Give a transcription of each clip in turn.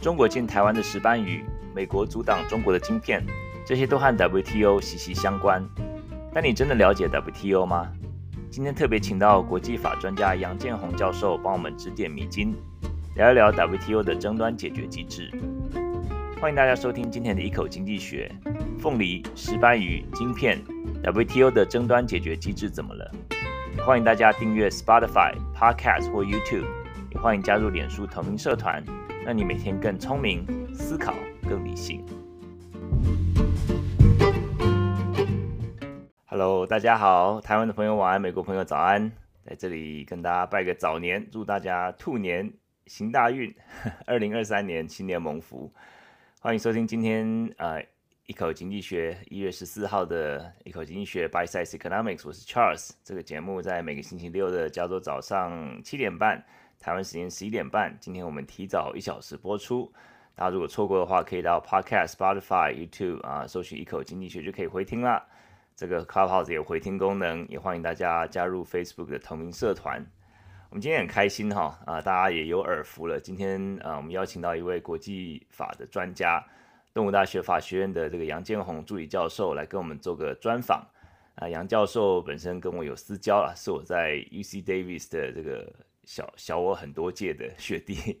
中国禁台湾的石斑鱼，美国阻挡中国的晶片，这些都和 WTO 息息相关。但你真的了解 WTO 吗？今天特别请到国际法专家杨建宏教授帮我们指点迷津，聊一聊 WTO 的争端解决机制。欢迎大家收听今天的一口经济学。凤梨、石斑鱼、晶片，WTO 的争端解决机制怎么了？欢迎大家订阅 Spotify、Podcast 或 YouTube，也欢迎加入脸书同名社团。让你每天更聪明，思考更理性。Hello，大家好，台湾的朋友晚安，美国朋友早安，在这里跟大家拜个早年，祝大家兔年行大运，二零二三年新年蒙福。欢迎收听今天呃一口经济学一月十四号的一口经济学 Bite Size Economics，我是 Charles。这个节目在每个星期六的加州早上七点半。台湾时间十一点半，今天我们提早一小时播出。大家如果错过的话，可以到 Podcast、Spotify、YouTube 啊，搜取一口经济学就可以回听了。这个 Clubhouse 有回听功能，也欢迎大家加入 Facebook 的同名社团。我们今天很开心哈啊，大家也有耳福了。今天啊，我们邀请到一位国际法的专家，东吴大学法学院的这个杨建宏助理教授来跟我们做个专访。啊，杨教授本身跟我有私交啊，是我在 UC Davis 的这个。小小我很多届的 学弟，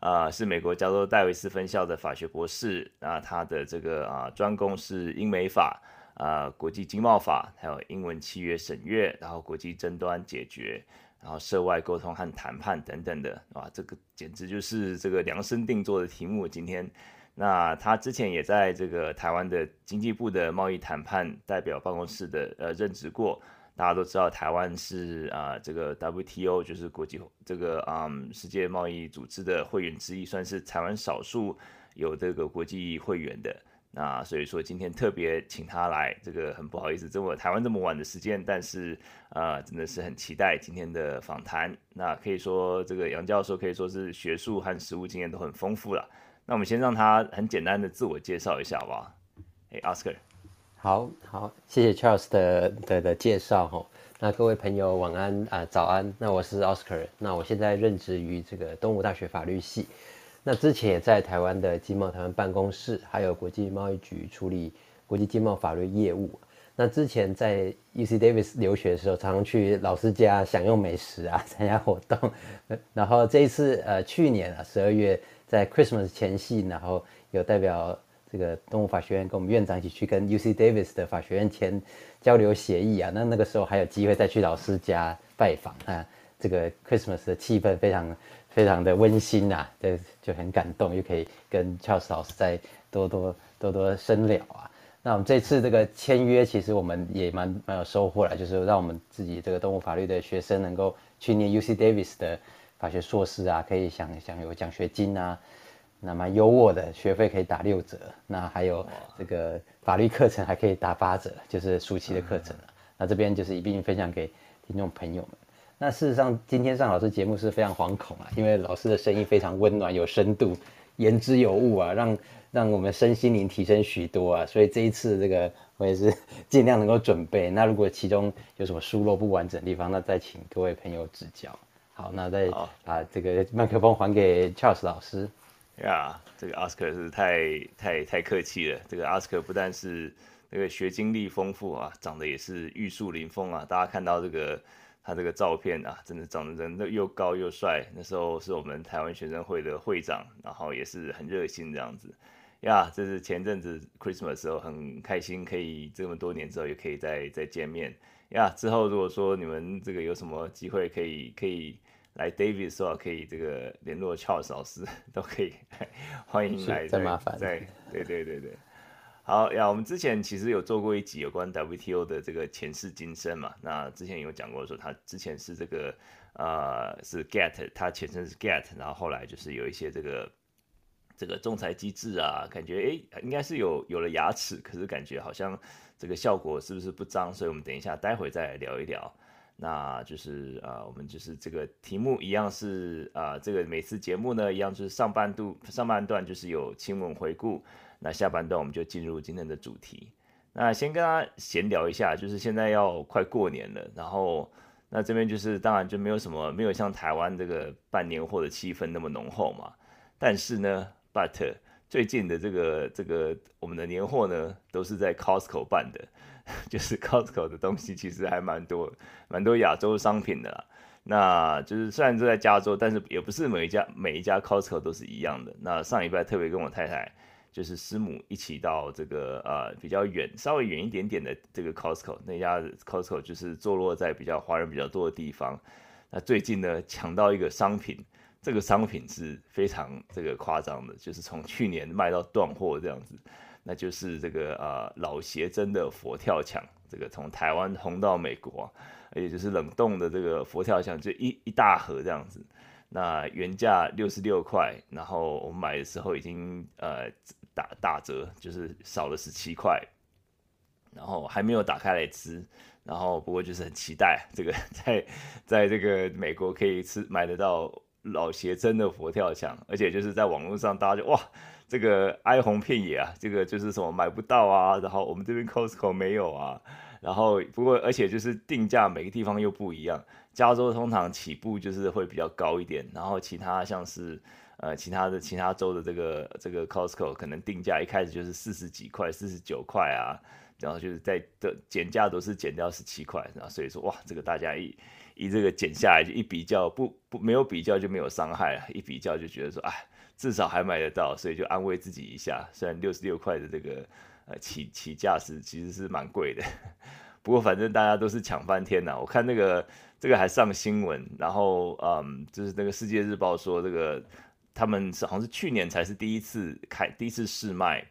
啊、是美国加州戴维斯分校的法学博士，啊，他的这个啊专攻是英美法，啊，国际经贸法，还有英文契约审阅，然后国际争端解决，然后涉外沟通和谈判等等的，哇，这个简直就是这个量身定做的题目。今天，那他之前也在这个台湾的经济部的贸易谈判代表办公室的呃任职过。大家都知道，台湾是啊、这个 WTO 就是国际这个啊、嗯、世界贸易组织的会员之一，算是台湾少数有这个国际会员的。那所以说今天特别请他来，这个很不好意思，这么台湾这么晚的时间，但是啊、呃，真的是很期待今天的访谈。那可以说这个杨教授可以说是学术和实务经验都很丰富了。那我们先让他很简单的自我介绍一下，好不好？哎，Oscar。好好，谢谢 Charles 的的的介绍哈。那各位朋友晚安啊、早安。那我是 Oscar，那我现在任职于这个东吴大学法律系。那之前也在台湾的经贸台湾办公室，还有国际贸易局处理国际经贸法律业务。那之前在 UC Davis 留学的时候，常常去老师家享用美食啊，参加活动。然后这一次呃，去年啊十二月在 Christmas 前夕，然后有代表。这个动物法学院跟我们院长一起去跟 UC Davis 的法学院签交流协议啊，那那个时候还有机会再去老师家拜访啊，这个 Christmas 的气氛非常非常的温馨啊，这就很感动，又可以跟 Charles 老师再多多多多深聊啊。那我们这次这个签约，其实我们也蛮蛮有收获了，就是让我们自己这个动物法律的学生能够去念 UC Davis 的法学硕士啊，可以享享有奖学金啊。那么优渥的学费可以打六折，那还有这个法律课程还可以打八折，就是暑期的课程。那这边就是一并分享给听众朋友们。那事实上，今天上老师节目是非常惶恐啊，因为老师的声音非常温暖、有深度、言之有物啊，让让我们身心灵提升许多啊。所以这一次这个我也是尽量能够准备。那如果其中有什么疏漏不完整的地方，那再请各位朋友指教。好，那再把这个麦克风还给 Charles 老师。呀这个 Oscar 是太太太客气了。这个 Oscar 不但是那个学经历丰富啊，长得也是玉树临风啊。大家看到这个他这个照片啊，真的长得人都又高又帅。那时候是我们台湾学生会的会长，然后也是很热心这样子。呀，这是前阵子 Christmas 时候很开心，可以这么多年之后也可以再再见面。呀，之后如果说你们这个有什么机会可以可以。来，David 说可以这个联络 Charles 老师都可以，欢迎来。再麻烦。对对对对对。好呀，我们之前其实有做过一集有关 WTO 的这个前世今生嘛。那之前有讲过说他之前是这个呃是 GATT，他前身是 GATT，然后后来就是有一些这个这个仲裁机制啊，感觉诶应该是有有了牙齿，可是感觉好像这个效果是不是不彰？所以我们等一下待会再来聊一聊。那就是呃，我们就是这个题目一样是啊、这个每次节目呢一样就是上半度上半段就是有新闻回顾，那下半段我们就进入今天的主题。那先跟大家闲聊一下，就是现在要快过年了，然后那这边就是当然就没有什么没有像台湾这个办年货的气氛那么浓厚嘛，但是呢，，but 最近的这个这个我们的年货呢，都是在 Costco 办的，就是 Costco 的东西其实还蛮多，蛮多亚洲商品的啦。那就是虽然都在加州，但是也不是每一家每一家 Costco 都是一样的。那上礼拜特别跟我太太，就是师母一起到这个呃比较远、稍微远一点点的这个 Costco，那家 Costco 就是坐落在比较华人比较多的地方。那最近呢，抢到一个商品，这个商品是非常这个夸张的，就是从去年卖到断货这样子。那就是这个呃老协真的佛跳墙，这个从台湾红到美国，而且就是冷冻的这个佛跳墙，就一一大盒这样子。那原价六十六块，然后我们买的时候已经呃打打折，就是少了十七块，然后还没有打开来吃。然后不过就是很期待这个 在在这个美国可以吃买得到老邪真的佛跳墙，而且就是在网络上大家就哇这个哀鸿遍野啊，这个就是什么买不到啊，然后我们这边 Costco 没有啊，然后不过而且就是定价每个地方又不一样，加州通常起步就是会比较高一点，然后其他像是呃其他的其他州的这个这个 Costco 可能定价一开始就是四十几块四十九块啊。然后就是在的减价都是减掉十七块，然后所以说哇，这个大家一一这个减下来就一比较，不不没有比较就没有伤害了，一比较就觉得说哎，至少还买得到，所以就安慰自己一下。虽然六十六块的这个呃起起价是其实是蛮贵的，不过反正大家都是抢翻天呐。我看那个这个还上新闻，然后嗯，就是那个世界日报说这个他们是好像是去年才是第一次开第一次试卖。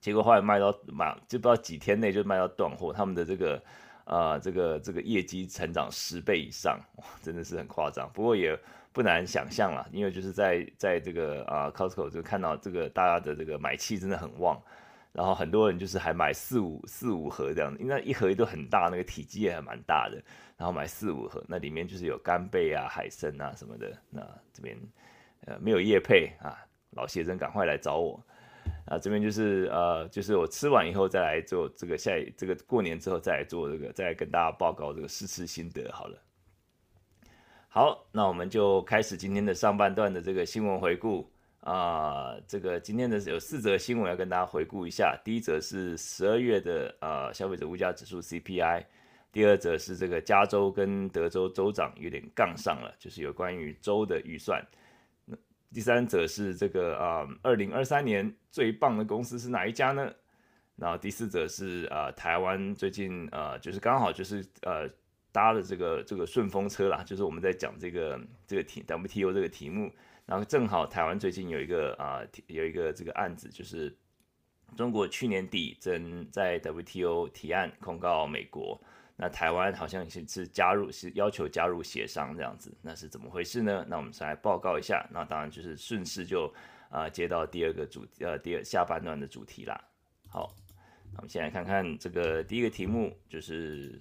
结果后来卖到满，就不知道几天内就卖到断货。他们的这个，呃，这个这个业绩成长十倍以上，哇，真的是很夸张。不过也不难想象啦，因为就是在在这个啊、Costco 就看到这个大家的这个买气真的很旺，然后很多人就是还买四五四五盒这样子，因为一盒都很大，那个体积也还蛮大的，然后买四五盒，那里面就是有干贝啊、海参啊什么的。那这边呃没有业配啊，老先生赶快来找我。啊，这边就是呃，就是我吃完以后再来做这个下一这个过年之后再来做这个，再来跟大家报告这个试吃心得好了。好，那我们就开始今天的上半段的这个新闻回顾啊、呃。这个今天的有四则新闻要跟大家回顾一下。第一则是十二月的呃消费者物价指数 CPI，第二则是这个加州跟德州州长有点杠上了，就是有关于州的预算。第三则是这个啊，二零二三年最棒的公司是哪一家呢？然后第四则是啊、台湾最近啊、就是刚好就是呃搭了这个这个顺风车啦，就是我们在讲这个这个题 WTO 这个题目，然后正好台湾最近有一个啊、呃、有一个这个案子，就是中国去年底正在 WTO 提案控告美国。那台湾好像是是加入，是要求加入协商这样子，那是怎么回事呢？那我们先来报告一下。那当然就是顺势就啊、接到第二个主呃第二下半段的主题啦。好，我们先来看看这个第一个题目，就是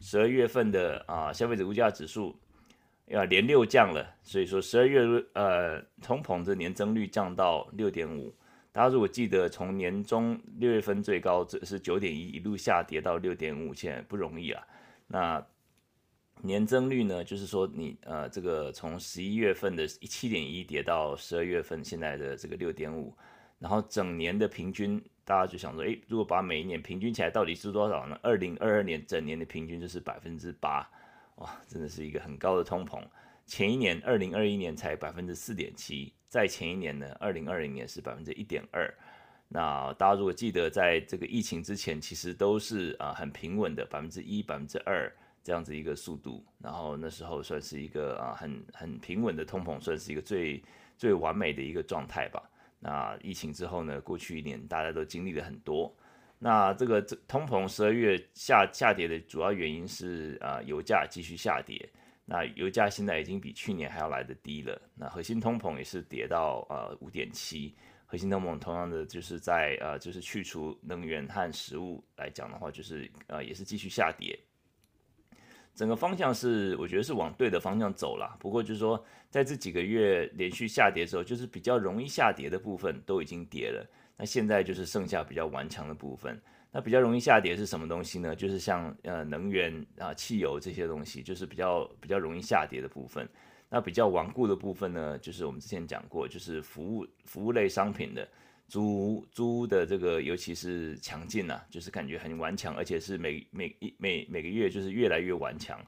十二月份的啊、消费者物价指数要连六降了，所以说十二月呃通膨的年增率降到六点五。大家如果记得，从年中六月份最高这是九点一，一路下跌到六点五，现在不容易啊。那年增率呢，就是说你呃这个从十一月份的七点一跌到十二月份现在的这个六点五，然后整年的平均，大家就想说，诶，如果把每一年平均起来到底是多少呢？二零二二年整年的平均就是百分之八，哇，真的是一个很高的通膨。前一年二零二一年才百分之四点七。在前一年呢，二零二零年是百分之一点二。那大家如果记得，在这个疫情之前，其实都是啊很平稳的百分之一、百分之二这样子一个速度。然后那时候算是一个啊很很平稳的通膨，算是一个最最完美的一个状态吧。那疫情之后呢，过去一年大家都经历了很多。那这个通膨十二月下下跌的主要原因是啊油价继续下跌。那油价现在已经比去年还要来得低了。那核心通膨也是跌到呃五点七，核心通膨同样的就是在呃就是去除能源和食物来讲的话，就是呃也是继续下跌。整个方向是我觉得是往对的方向走了。不过就是说在这几个月连续下跌之后，就是比较容易下跌的部分都已经跌了。那现在就是剩下比较顽强的部分。那比较容易下跌是什么东西呢？就是像呃能源啊、汽油这些东西，就是比较比较容易下跌的部分。那比较顽固的部分呢，就是我们之前讲过，就是服务服务类商品的租租的这个，尤其是强劲呐，就是感觉很顽强，而且是每每一每每个月就是越来越顽强。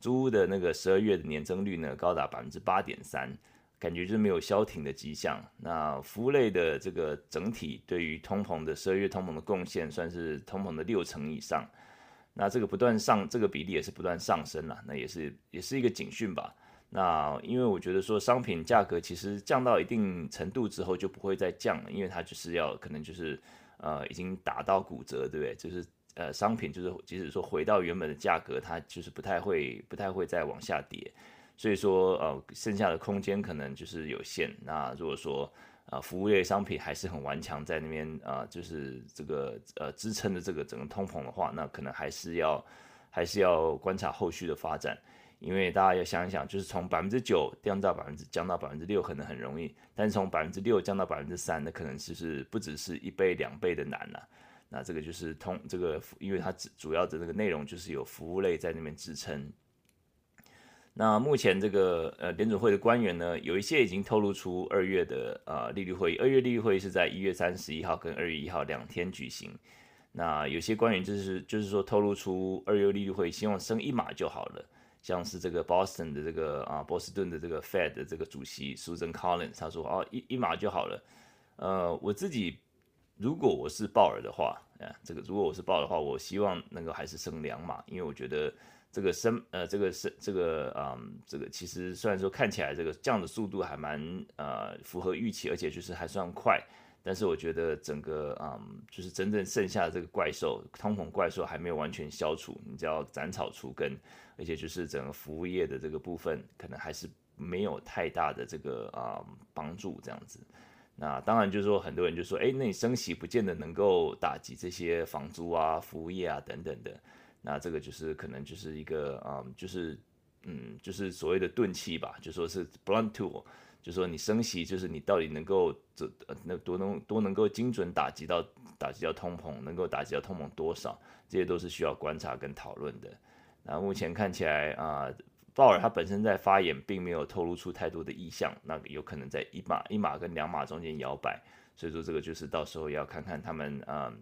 租屋的那个十二月的年增率呢，高达百分之八点三，感觉就是没有消停的迹象。那服务类的这个整体对于通膨的十二月通膨的贡献，算是通膨的六成以上。那这个不断上，这个比例也是不断上升了，那也是也是一个警讯吧。那因为我觉得说商品价格其实降到一定程度之后就不会再降了，因为它就是要可能就是呃已经打到骨折，对不对？就是呃商品就是即使说回到原本的价格，它就是不太会不太会再往下跌，所以说呃剩下的空间可能就是有限。那如果说呃服务业商品还是很顽强，在那边啊、呃、就是这个呃支撑的这个整个通膨的话，那可能还是要还是要观察后续的发展。因为大家要想一想，就是从百分之九降到百分之降到百分之六可能很容易，但是从百分之六降到百分之三，那可能就是不只是一倍两倍的难了。那这个就是通这个，因为它主主要的这个内容就是有服务类在那边支撑。那目前这个呃联准会的官员呢，有一些已经透露出二月的呃利率会议，二月利率会议是在一月三十一号跟二月一号两天举行。那有些官员就是就是说透露出二月利率会希望升一码就好了。像是这个 Boston 的这个啊波士顿的这个 Fed 的这个主席 Susan Collins，他说哦一一码就好了。呃，我自己如果我是鲍尔的话，啊，这个如果我是鲍尔的话，我希望能够还是升两码，因为我觉得这个升呃这个升这个嗯这个其实虽然说看起来这个降的速度还蛮呃符合预期，而且就是还算快。但是我觉得整个嗯，就是真正剩下的这个怪兽，通膨怪兽还没有完全消除，你只要斩草除根，而且就是整个服务业的这个部分，可能还是没有太大的这个啊帮助这样子。那当然就是说，很多人就说，哎，那你升息不见得能够打击这些房租啊、服务业啊等等的。那这个就是可能就是一个啊、嗯，就是嗯，就是所谓的钝器吧，就说是 blunt tool。就说你升息，就是你到底能够这呃那多能多能够精准打击到打击到通膨，能够打击到通膨多少，这些都是需要观察跟讨论的。那目前看起来啊，鲍尔他本身在发言并没有透露出太多的意向，那有可能在一码一码跟两码中间摇摆，所以说这个就是到时候要看看他们啊，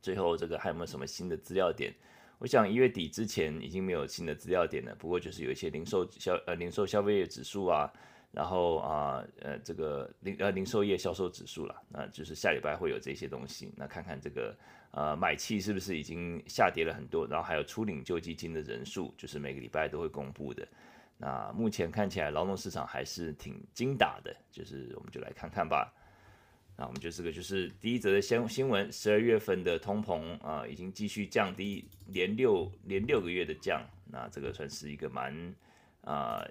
最后这个还有没有什么新的资料点。我想一月底之前已经没有新的资料点了，不过就是有一些零售消呃零售消费业指数啊。然后啊，呃，这个零呃零售业销售指数了，那就是下礼拜会有这些东西。那看看这个呃买气是不是已经下跌了很多？然后还有初领救济金的人数，就是每个礼拜都会公布的。那目前看起来劳动市场还是挺精打的，就是我们就来看看吧。那我们就这个就是第一则的新新闻，十二月份的通膨啊，已经继续降低，连六连六个月的降，那这个算是一个蛮啊。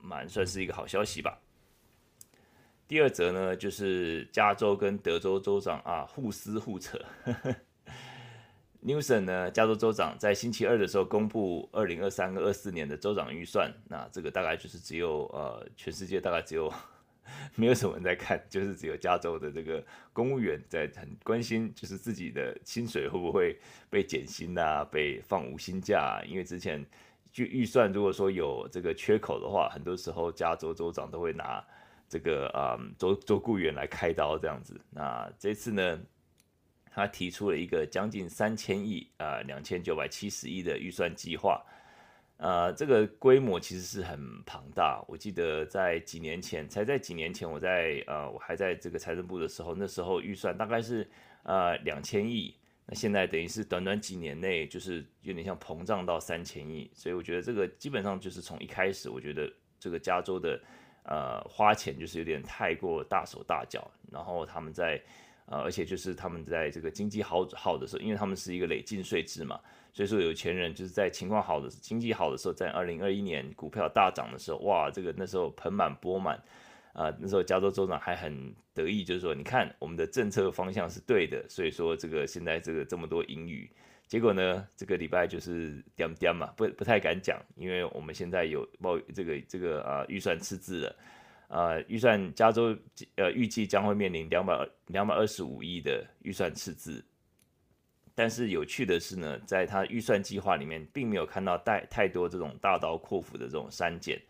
蛮算是一个好消息吧。第二则呢，就是加州跟德州州长啊互撕互扯。Newson 呢，加州州长在星期二的时候公布二零二三跟二四年的州长预算，那这个大概就是只有呃全世界大概只有没有什么人在看，就是只有加州的这个公务员在很关心，就是自己的薪水会不会被减薪啊，被放无薪假，因为之前。就预算，如果说有这个缺口的话，很多时候加州州长都会拿这个啊州州雇员来开刀这样子。那这次呢，他提出了一个将近三千亿啊两千九百七十亿的预算计划，呃，这个规模其实是很庞大。我记得在几年前，才在几年前，我在呃我还在这个财政部的时候，那时候预算大概是呃两千亿。那现在等于是短短几年内，就是有点像膨胀到三千亿，所以我觉得这个基本上就是从一开始，我觉得这个加州的呃花钱就是有点太过大手大脚，然后他们在呃，而且就是他们在这个经济好好的时候，因为他们是一个累进税制嘛，所以说有钱人就是在情况好的经济好的时候，在二零二一年股票大涨的时候，哇，这个那时候盆满钵满。啊，那时候加州州长还很得意，就是说，你看我们的政策方向是对的，所以说这个现在这个这么多盈余，结果呢，这个礼拜就是点点嘛，不不太敢讲，因为我们现在有报这个这个啊预算赤字了，啊预算加州呃预计将会面临两百两百二十五亿的预算赤字，但是有趣的是呢，在他预算计划里面并没有看到太太多这种大刀阔斧的这种删减。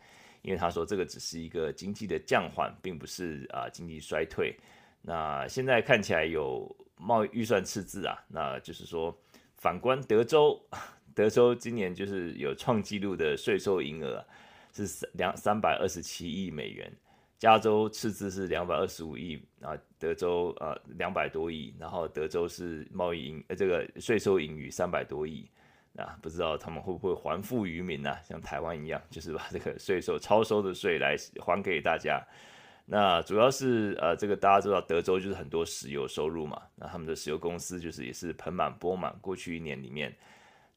因为他说这个只是一个经济的降缓，并不是啊、经济衰退。那现在看起来有贸易预算赤字啊，那就是说反观德州，德州今年就是有创纪录的税收营额是两三百二十七亿美元。加州赤字是两百二十五亿，啊，德州呃两百多亿，然后德州是贸易盈呃这个税收盈余三百多亿，啊，不知道他们会不会还富于民呢、啊？像台湾一样，就是把这个税收超收的税来还给大家。那主要是呃这个大家知道德州就是很多石油收入嘛，那他们的石油公司就是也是盆满钵满，过去一年里面。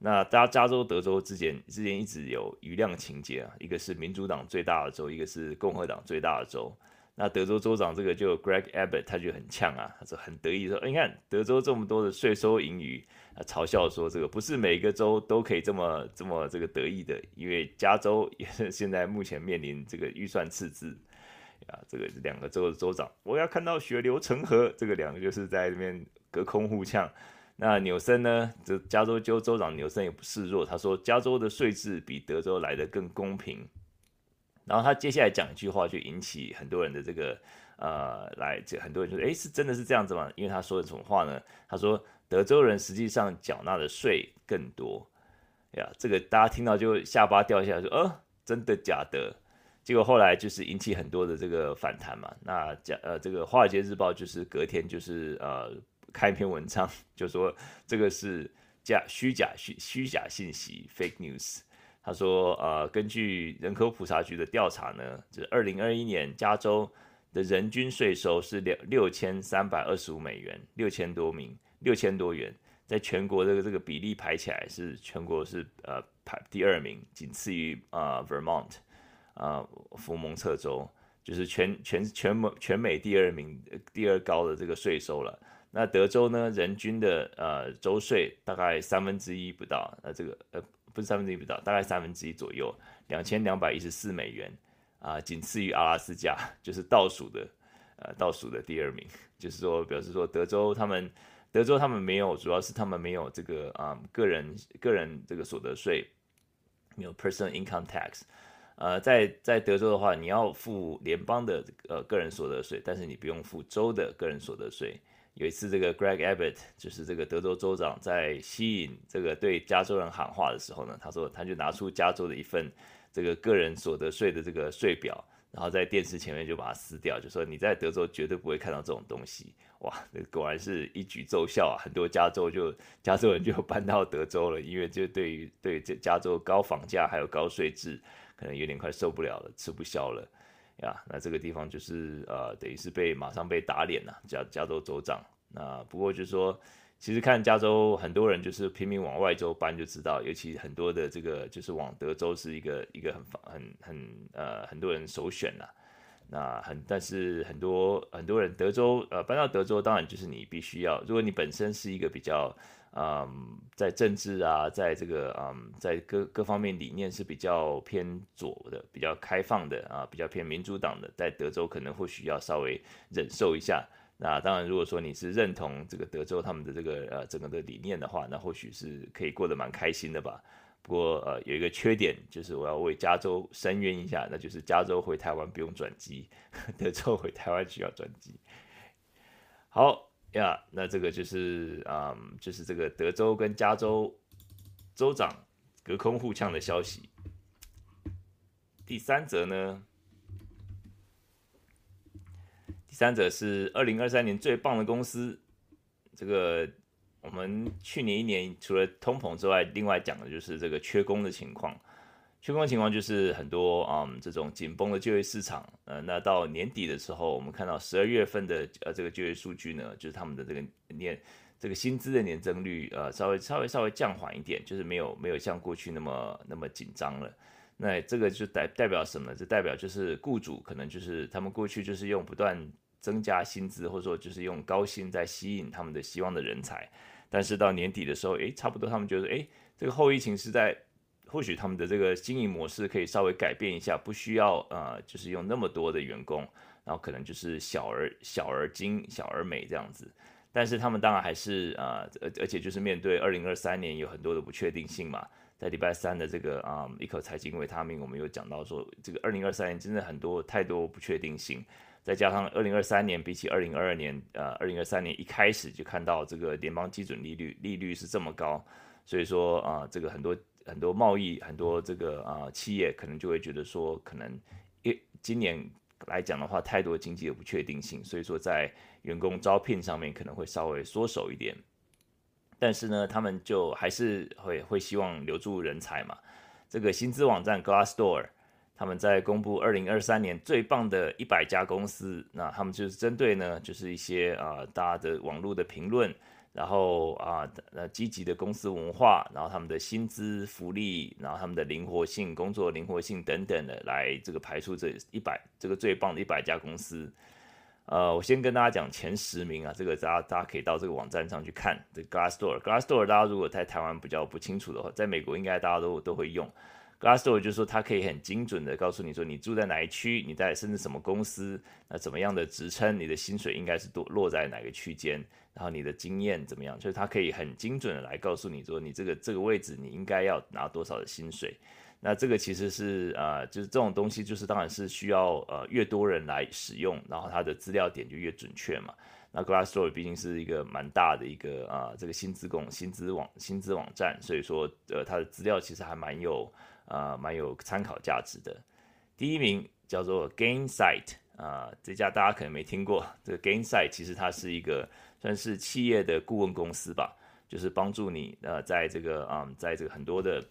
那大家加州、德州之间之间一直有余量情节啊，一个是民主党最大的州，一个是共和党最大的州。那德州州长这个就 Greg Abbott，他就很呛啊，他说很得意说，你看德州这么多的税收盈余，啊，嘲笑说这个不是每个州都可以这么这么这个得意的，因为加州 也是现在目前面临这个预算赤字啊，这个两个州的州长，我要看到血流成河，这个两个就是在这边隔空互呛。那纽森呢？这加州州州长纽森也不示弱，他说加州的税制比德州来的更公平。然后他接下来讲一句话，就引起很多人的这个呃，来这很多人就说，诶，是真的是这样子吗？因为他说的什么话呢？他说德州人实际上缴纳的税更多呀。这个大家听到就下巴掉下来，说，呃，真的假的？结果后来就是引起很多的这个反弹嘛。那讲呃，这个华尔街日报就是隔天就是呃。开一篇文章，就说这个是假虚假虚虚假信息 （fake news）。他说，呃，根据人口普查局的调查呢，就是二零二一年加州的人均税收是六六千三百二十五美元，六千多名，六千多元，在全国这个这个比例排起来是全国是呃排第二名，仅次于啊、呃、Vermont 啊、呃、福蒙特州，就是全全全美全美第二名第二高的这个税收了。那德州呢，人均的呃州税大概三分之一不到，那这个呃不是三分之一不到，大概三分之一左右，两千两百一十四美元啊，仅、次于阿拉斯加，就是倒数的呃倒数的第二名，就是说表示说德州他们德州他们没有，主要是他们没有这个啊、个人个人这个所得税，没有 personal income tax，呃在在德州的话，你要付联邦的呃个人所得税，但是你不用付州的个人所得税。有一次，这个 Greg Abbott 就是这个德州州长，在吸引这个对加州人喊话的时候呢，他说他就拿出加州的一份这个个人所得税的这个税表，然后在电视前面就把它撕掉，就说你在德州绝对不会看到这种东西。哇，果然是一举奏效啊！很多加州就加州人就搬到德州了，因为就对于对这加州高房价还有高税制，可能有点快受不了了，吃不消了。呀，那这个地方就是呃，等于是被马上被打脸了，加加州州长。那不过就是说，其实看加州很多人就是拼命往外州搬，就知道，尤其很多的这个就是往德州是一个一个很很很呃很多人首选了。那很但是很多很多人德州呃搬到德州，当然就是你必须要，如果你本身是一个比较。嗯，在政治啊，在这个嗯，在各各方面理念是比较偏左的，比较开放的啊，比较偏民主党的，在德州可能或许要稍微忍受一下。那当然，如果说你是认同这个德州他们的这个呃整个的理念的话，那或许是可以过得蛮开心的吧。不过呃，有一个缺点就是我要为加州申冤一下，那就是加州回台湾不用转机，德州回台湾需要转机。好。呀、那这个就是啊、嗯，就是这个德州跟加州州长隔空互呛的消息。第三则呢，第三则是二零二三年最棒的公司。这个我们去年一年除了通膨之外，另外讲的就是这个缺工的情况。缺工情况就是很多啊、嗯，这种紧绷的就业市场，呃，那到年底的时候，我们看到十二月份的呃这个就业数据呢，就是他们的这个年这个薪资的年增率，呃，稍微稍微稍微降缓一点，就是没有没有像过去那么那么紧张了。那这个就代代表什么？就代表就是雇主可能就是他们过去就是用不断增加薪资，或者说就是用高薪在吸引他们的希望的人才，但是到年底的时候，诶，差不多他们觉得，诶，这个后疫情时代。或许他们的这个经营模式可以稍微改变一下，不需要呃，就是用那么多的员工，然后可能就是小而小而精、小而美这样子。但是他们当然还是呃，而而且就是面对二零二三年有很多的不确定性嘛，在礼拜三的这个啊、一口财经维他命，我们有讲到说，这个二零二三年真的很多太多不确定性，再加上二零二三年比起二零二二年，呃，二零二三年一开始就看到这个联邦基准利率利率是这么高，所以说啊、这个很多很多贸易很多这个啊、企业可能就会觉得说，可能一今年来讲的话，太多经济的不确定性，所以说在员工招聘上面可能会稍微缩手一点。但是呢，他们就还是会会希望留住人才嘛。这个薪资网站 Glassdoor，他们在公布二零二三年最棒的一百家公司，那他们就是针对呢，就是一些啊、大家的网络的评论，然后啊呃积极的公司文化，然后他们的薪资福利，然后他们的灵活性、工作灵活性等等的，来这个排出这一百这个最棒的一百家公司。呃，我先跟大家讲前十名啊，这个大家大家可以到这个网站上去看。这 Glassdoor，Glassdoor 大家如果在台湾比较不清楚的话，在美国应该大家都都会用。Glassdoor 就是说它可以很精准的告诉你说你住在哪一区，你在甚至什么公司，那怎么样的职称，你的薪水应该是多落在哪个区间，然后你的经验怎么样，就是它可以很精准的来告诉你说你这个这个位置你应该要拿多少的薪水。那这个其实是呃，就是这种东西，就是当然是需要呃越多人来使用，然后它的资料点就越准确嘛。那 Glassdoor 毕竟是一个蛮大的一个啊、这个薪资工薪资网薪资网站，所以说呃它的资料其实还蛮有啊、蛮有参考价值的。第一名叫做 Gainsight 啊、这家大家可能没听过。这个 Gainsight 其实它是一个算是企业的顾问公司吧，就是帮助你呃在这个啊、呃，在这个很多的。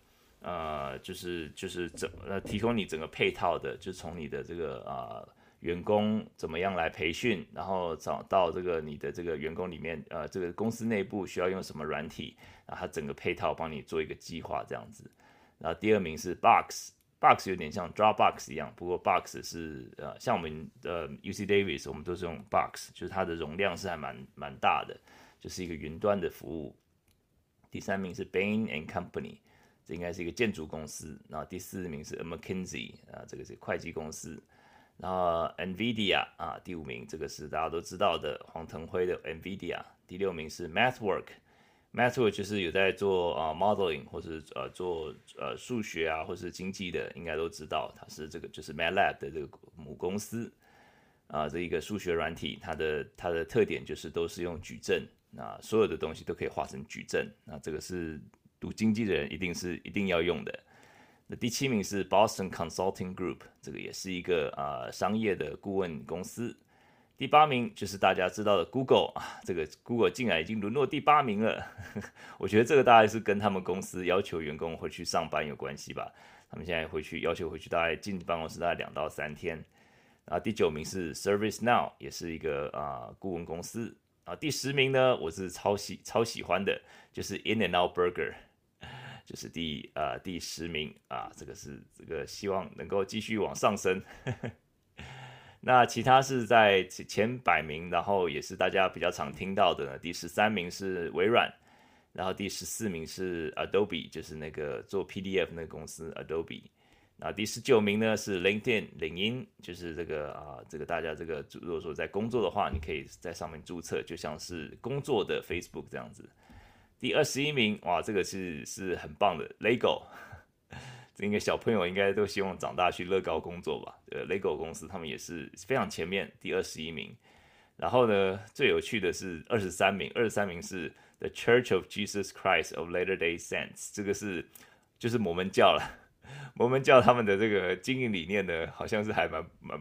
呃，就是就是整呃提供你整个配套的，就从你的这个呃员工怎么样来培训，然后找到这个你的这个员工里面，呃，这个公司内部需要用什么软体，然后它整个配套帮你做一个计划这样子。然后第二名是 Box Box 有点像 Dropbox 一样，不过 Box 是呃像我们的 UC Davis，我们都是用 Box，就是它的容量是还蛮蛮大的，就是一个云端的服务。第三名是 Bain and Company。这应该是一个建筑公司，然后第四名是 McKinsey 啊，这个是会计公司，然后 NVIDIA 啊，第五名这个是大家都知道的黄腾辉的 NVIDIA，第六名是 MATH WORK Mathway 就是有在做啊 modeling 或是呃做呃数学啊或是经济的，应该都知道它是这个就是 MATLAB 的这个母公司啊，这一个数学软体，它的它的特点就是都是用矩阵，那所有的东西都可以画成矩阵，那这个是。读经济的人一定是一定要用的。那第七名是 Boston Consulting Group，这个也是一个啊、商业的顾问公司。第八名就是大家知道的 Google 啊，这个 Google 竟然已经沦落第八名了。我觉得这个大概是跟他们公司要求员工回去上班有关系吧。他们现在回去要求回去大概进办公室大概两到三天。啊，第九名是 ServiceNow，也是一个啊、顾问公司。啊，第十名呢，我是超喜超喜欢的，就是 In and Out Burger。就是第呃第十名啊，这个是这个希望能够继续往上升。那其他是在前前百名，然后也是大家比较常听到的呢。第十三名是微软，然后第十四名是 Adobe，就是那个做 PDF 那个公司 Adobe。那第十九名呢是 LinkedIn，领英，就是这个啊，这个大家这个如果说在工作的话，你可以在上面注册，就像是工作的 Facebook 这样子。第二十一名，哇，这个是是很棒的，Lego，应该小朋友应该都希望长大去乐高工作吧？呃，Lego 公司他们也是非常前面，第二十一名。然后呢，最有趣的是二十三名，二十三名是 The Church of Jesus Christ of Latter-day Saints，这个是就是摩门教了。摩门教他们的这个经营理念呢，好像是还蛮蛮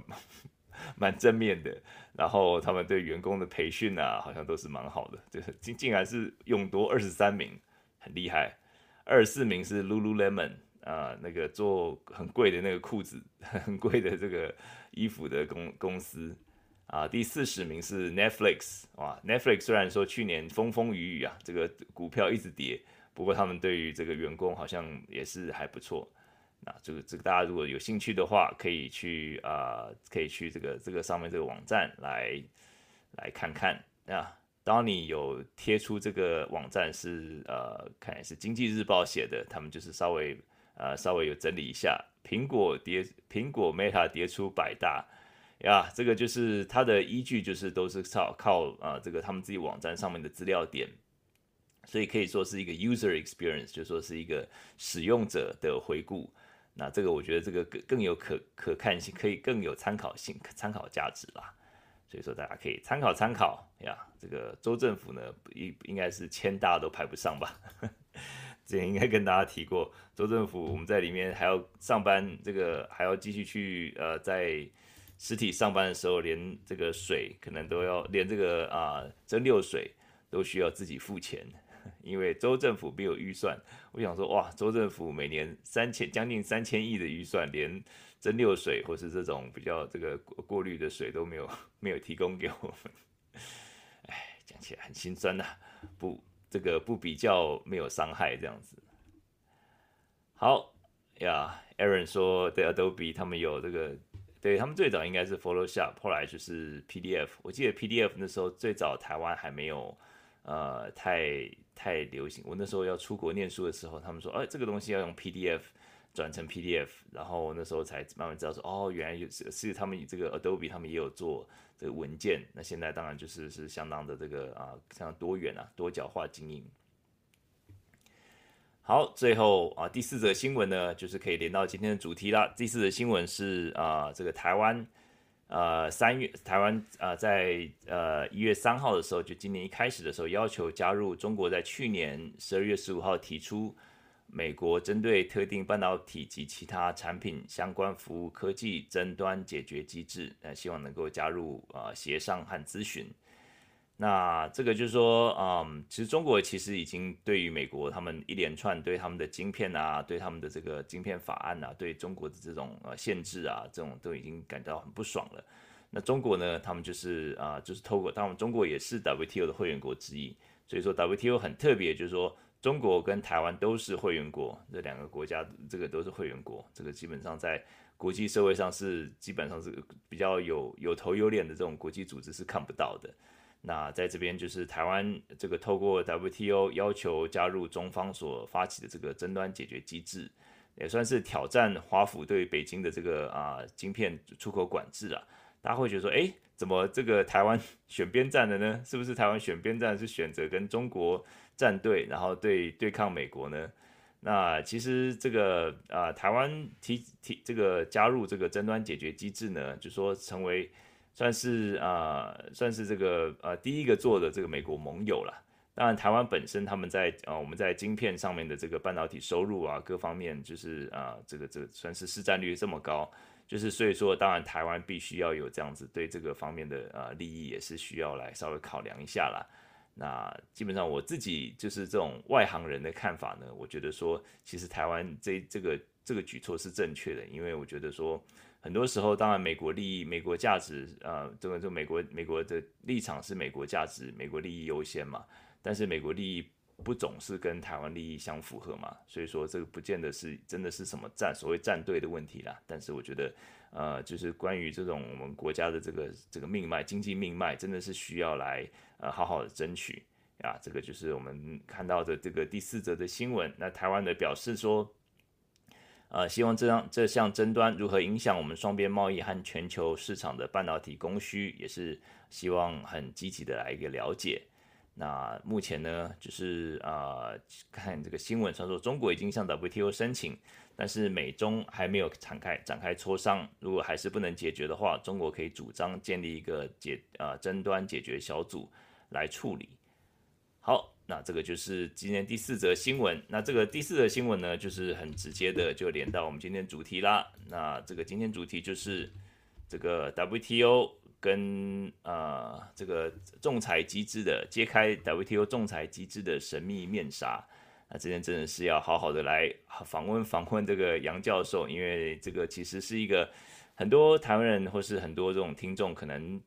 蛮正面的。然后他们对员工的培训啊，好像都是蛮好的，就是竟竟然是勇夺二十三名，很厉害。二十四名是 Lululemon 啊，那个做很贵的那个裤子，很贵的这个衣服的公公司啊。第四十名是 Netflix，哇，Netflix 虽然说去年风风雨雨啊，这个股票一直跌，不过他们对于这个员工好像也是还不错。那这个这个大家如果有兴趣的话，可以去啊、可以去这个这个上面这个网站来来看看啊。当你有贴出这个网站是呃，看来是经济日报写的，他们就是稍微呃稍微有整理一下，苹果跌，苹果 Meta 跌出百大呀，这个就是它的依据就是都是靠靠啊、这个他们自己网站上面的资料点。所以可以说是一个 user experience，就说是一个使用者的回顾。那这个我觉得这个更更有可可看性，可以更有参考性、参考价值啦。所以说大家可以参考参考呀。这个州政府呢，应应该是千大都排不上吧？之前应该跟大家提过，州政府我们在里面还要上班，这个还要继续去呃，在实体上班的时候，连这个水可能都要，连这个啊蒸馏水都需要自己付钱。因为州政府没有预算，我想说哇，州政府每年三千将近三千亿的预算，连蒸馏水或是这种比较这个过滤的水都没有 没有提供给我们，哎，讲起来很心酸呐、不，这个不比较没有伤害这样子。好呀，Aaron 说对 Adobe 他们有这个，对他们最早应该是 Photoshop，后来就是 PDF。我记得 PDF 那时候最早台湾还没有。呃，太太流行。我那时候要出国念书的时候，他们说，哎，这个东西要用 PDF 转成 PDF，然后那时候才慢慢知道说，哦，原来是是他们这个 Adobe 他们也有做这个文件。那现在当然就是是相当的这个啊，相当多元啊，多角化经营。好，最后啊，第四则新闻呢，就是可以连到今天的主题啦。第四则新闻是啊，这个台湾。呃，三月台湾呃在呃一月三号的时候，就今年一开始的时候，要求加入中国在去年十二月十五号提出美国针对特定半导体及其他产品相关服务科技争端解决机制，呃，希望能够加入呃协商和咨询。那这个就是说，嗯，其实中国其实已经对于美国他们一连串对他们的晶片啊，对他们的这个晶片法案啊，对中国的这种呃限制啊，这种都已经感到很不爽了。那中国呢，他们就是啊、就是透过他们中国也是 WTO 的会员国之一，所以说 WTO 很特别，就是说中国跟台湾都是会员国，这两个国家这个都是会员国，这个基本上在国际社会上是基本上是比较有有头有脸的这种国际组织是看不到的。那在这边就是台湾这个透过 WTO 要求加入中方所发起的这个争端解决机制，也算是挑战华府对北京的这个啊晶片出口管制啊。大家会觉得说，哎，怎么这个台湾选边站了呢？是不是台湾选边站是选择跟中国战队，然后对对抗美国呢？那其实这个啊，台湾提提这个加入这个争端解决机制呢，就说成为。算是啊、算是这个呃第一个做的这个美国盟友了。当然，台湾本身他们在啊、我们在晶片上面的这个半导体收入啊，各方面就是啊、这个这个算是市占率这么高，就是所以说当然台湾必须要有这样子对这个方面的啊、利益也是需要来稍微考量一下啦。那基本上我自己就是这种外行人的看法呢，我觉得说其实台湾这这个这个举措是正确的，因为我觉得说。很多时候，当然美国利益、美国价值，呃，这个就美国美国的立场是美国价值、美国利益优先嘛。但是美国利益不总是跟台湾利益相符合嘛，所以说这个不见得是真的是什么站所谓站队的问题啦。但是我觉得，呃，就是关于这种我们国家的这个这个命脉、经济命脉，真的是需要来呃好好的争取啊。这个就是我们看到的这个第四则的新闻。那台湾的表示说。呃，希望这样这项争端如何影响我们双边贸易和全球市场的半导体供需，也是希望很积极的来一个了解。那目前呢，就是啊、看这个新闻，他说中国已经向 WTO 申请，但是美中还没有展开展开磋商。如果还是不能解决的话，中国可以主张建立一个解啊、争端解决小组来处理。好。那这个就是今天第四则新闻。那这个第四则新闻呢，就是很直接的就连到我们今天主题啦。那这个今天主题就是这个 WTO 跟呃这个仲裁机制的揭开 WTO 仲裁机制的神秘面纱。那今天真的是要好好的来访问访问这个杨教授，因为这个其实是一个很多台湾人或是很多这种听众可能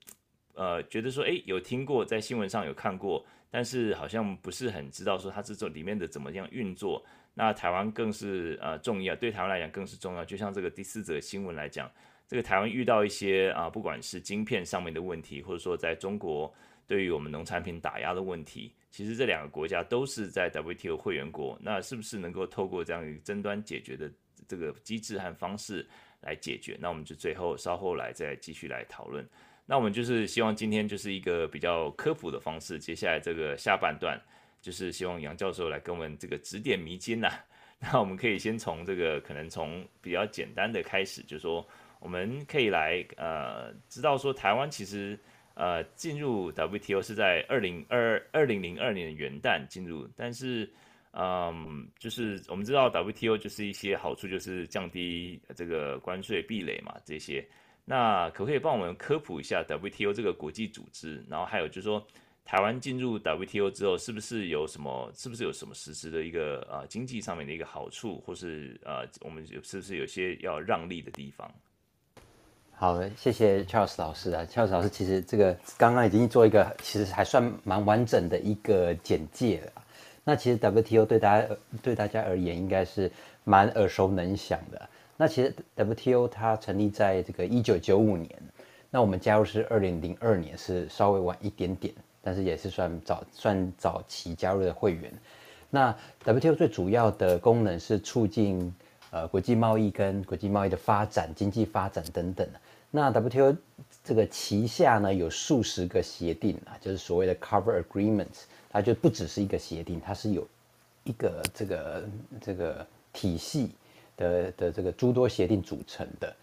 呃觉得说，哎，有听过，在新闻上有看过。但是好像不是很知道说它这种里面的怎么样运作，那台湾更是呃重要，对台湾来讲更是重要。就像这个第四则新闻来讲，这个台湾遇到一些啊，不管是晶片上面的问题，或者说在中国对于我们农产品打压的问题，其实这两个国家都是在 WTO 会员国，那是不是能够透过这样一个争端解决的这个机制和方式来解决？那我们就最后稍后来再继续来讨论。那我们就是希望今天就是一个比较科普的方式，接下来这个下半段就是希望杨教授来跟我们这个指点迷津呐。那我们可以先从这个可能从比较简单的开始，就是说我们可以来呃知道说台湾其实呃进入 WTO 是在二零二二零零二年的元旦进入，但是嗯就是我们知道 WTO 就是一些好处就是降低这个关税壁垒嘛这些，那可不可以帮我们科普一下 WTO 这个国际组织，然后还有就是说。台湾进入 WTO 之后，是不是有什么？是不是有什么实质的一个呃经济上面的一个好处，或是呃我们是不是有些要让利的地方？好的，谢谢 Charles 老师啊，Charles 老师其实这个刚刚已经做一个其实还算蛮完整的一个简介了。那其实 WTO 对大家对大家而言应该是蛮耳熟能详的。那其实 WTO 它成立在这个一九九五年，那我们加入是二零零二年，是稍微晚一点点。但是也是算早算早期加入的会员。那 WTO 最主要的功能是促进呃国际贸易跟国际贸易的发展、经济发展等等。那 WTO 这个旗下呢有数十个协定啊，就是所谓的 Cover Agreements，它就不只是一个协定，它是有一个这个这个体系的的这个诸多协定组成的。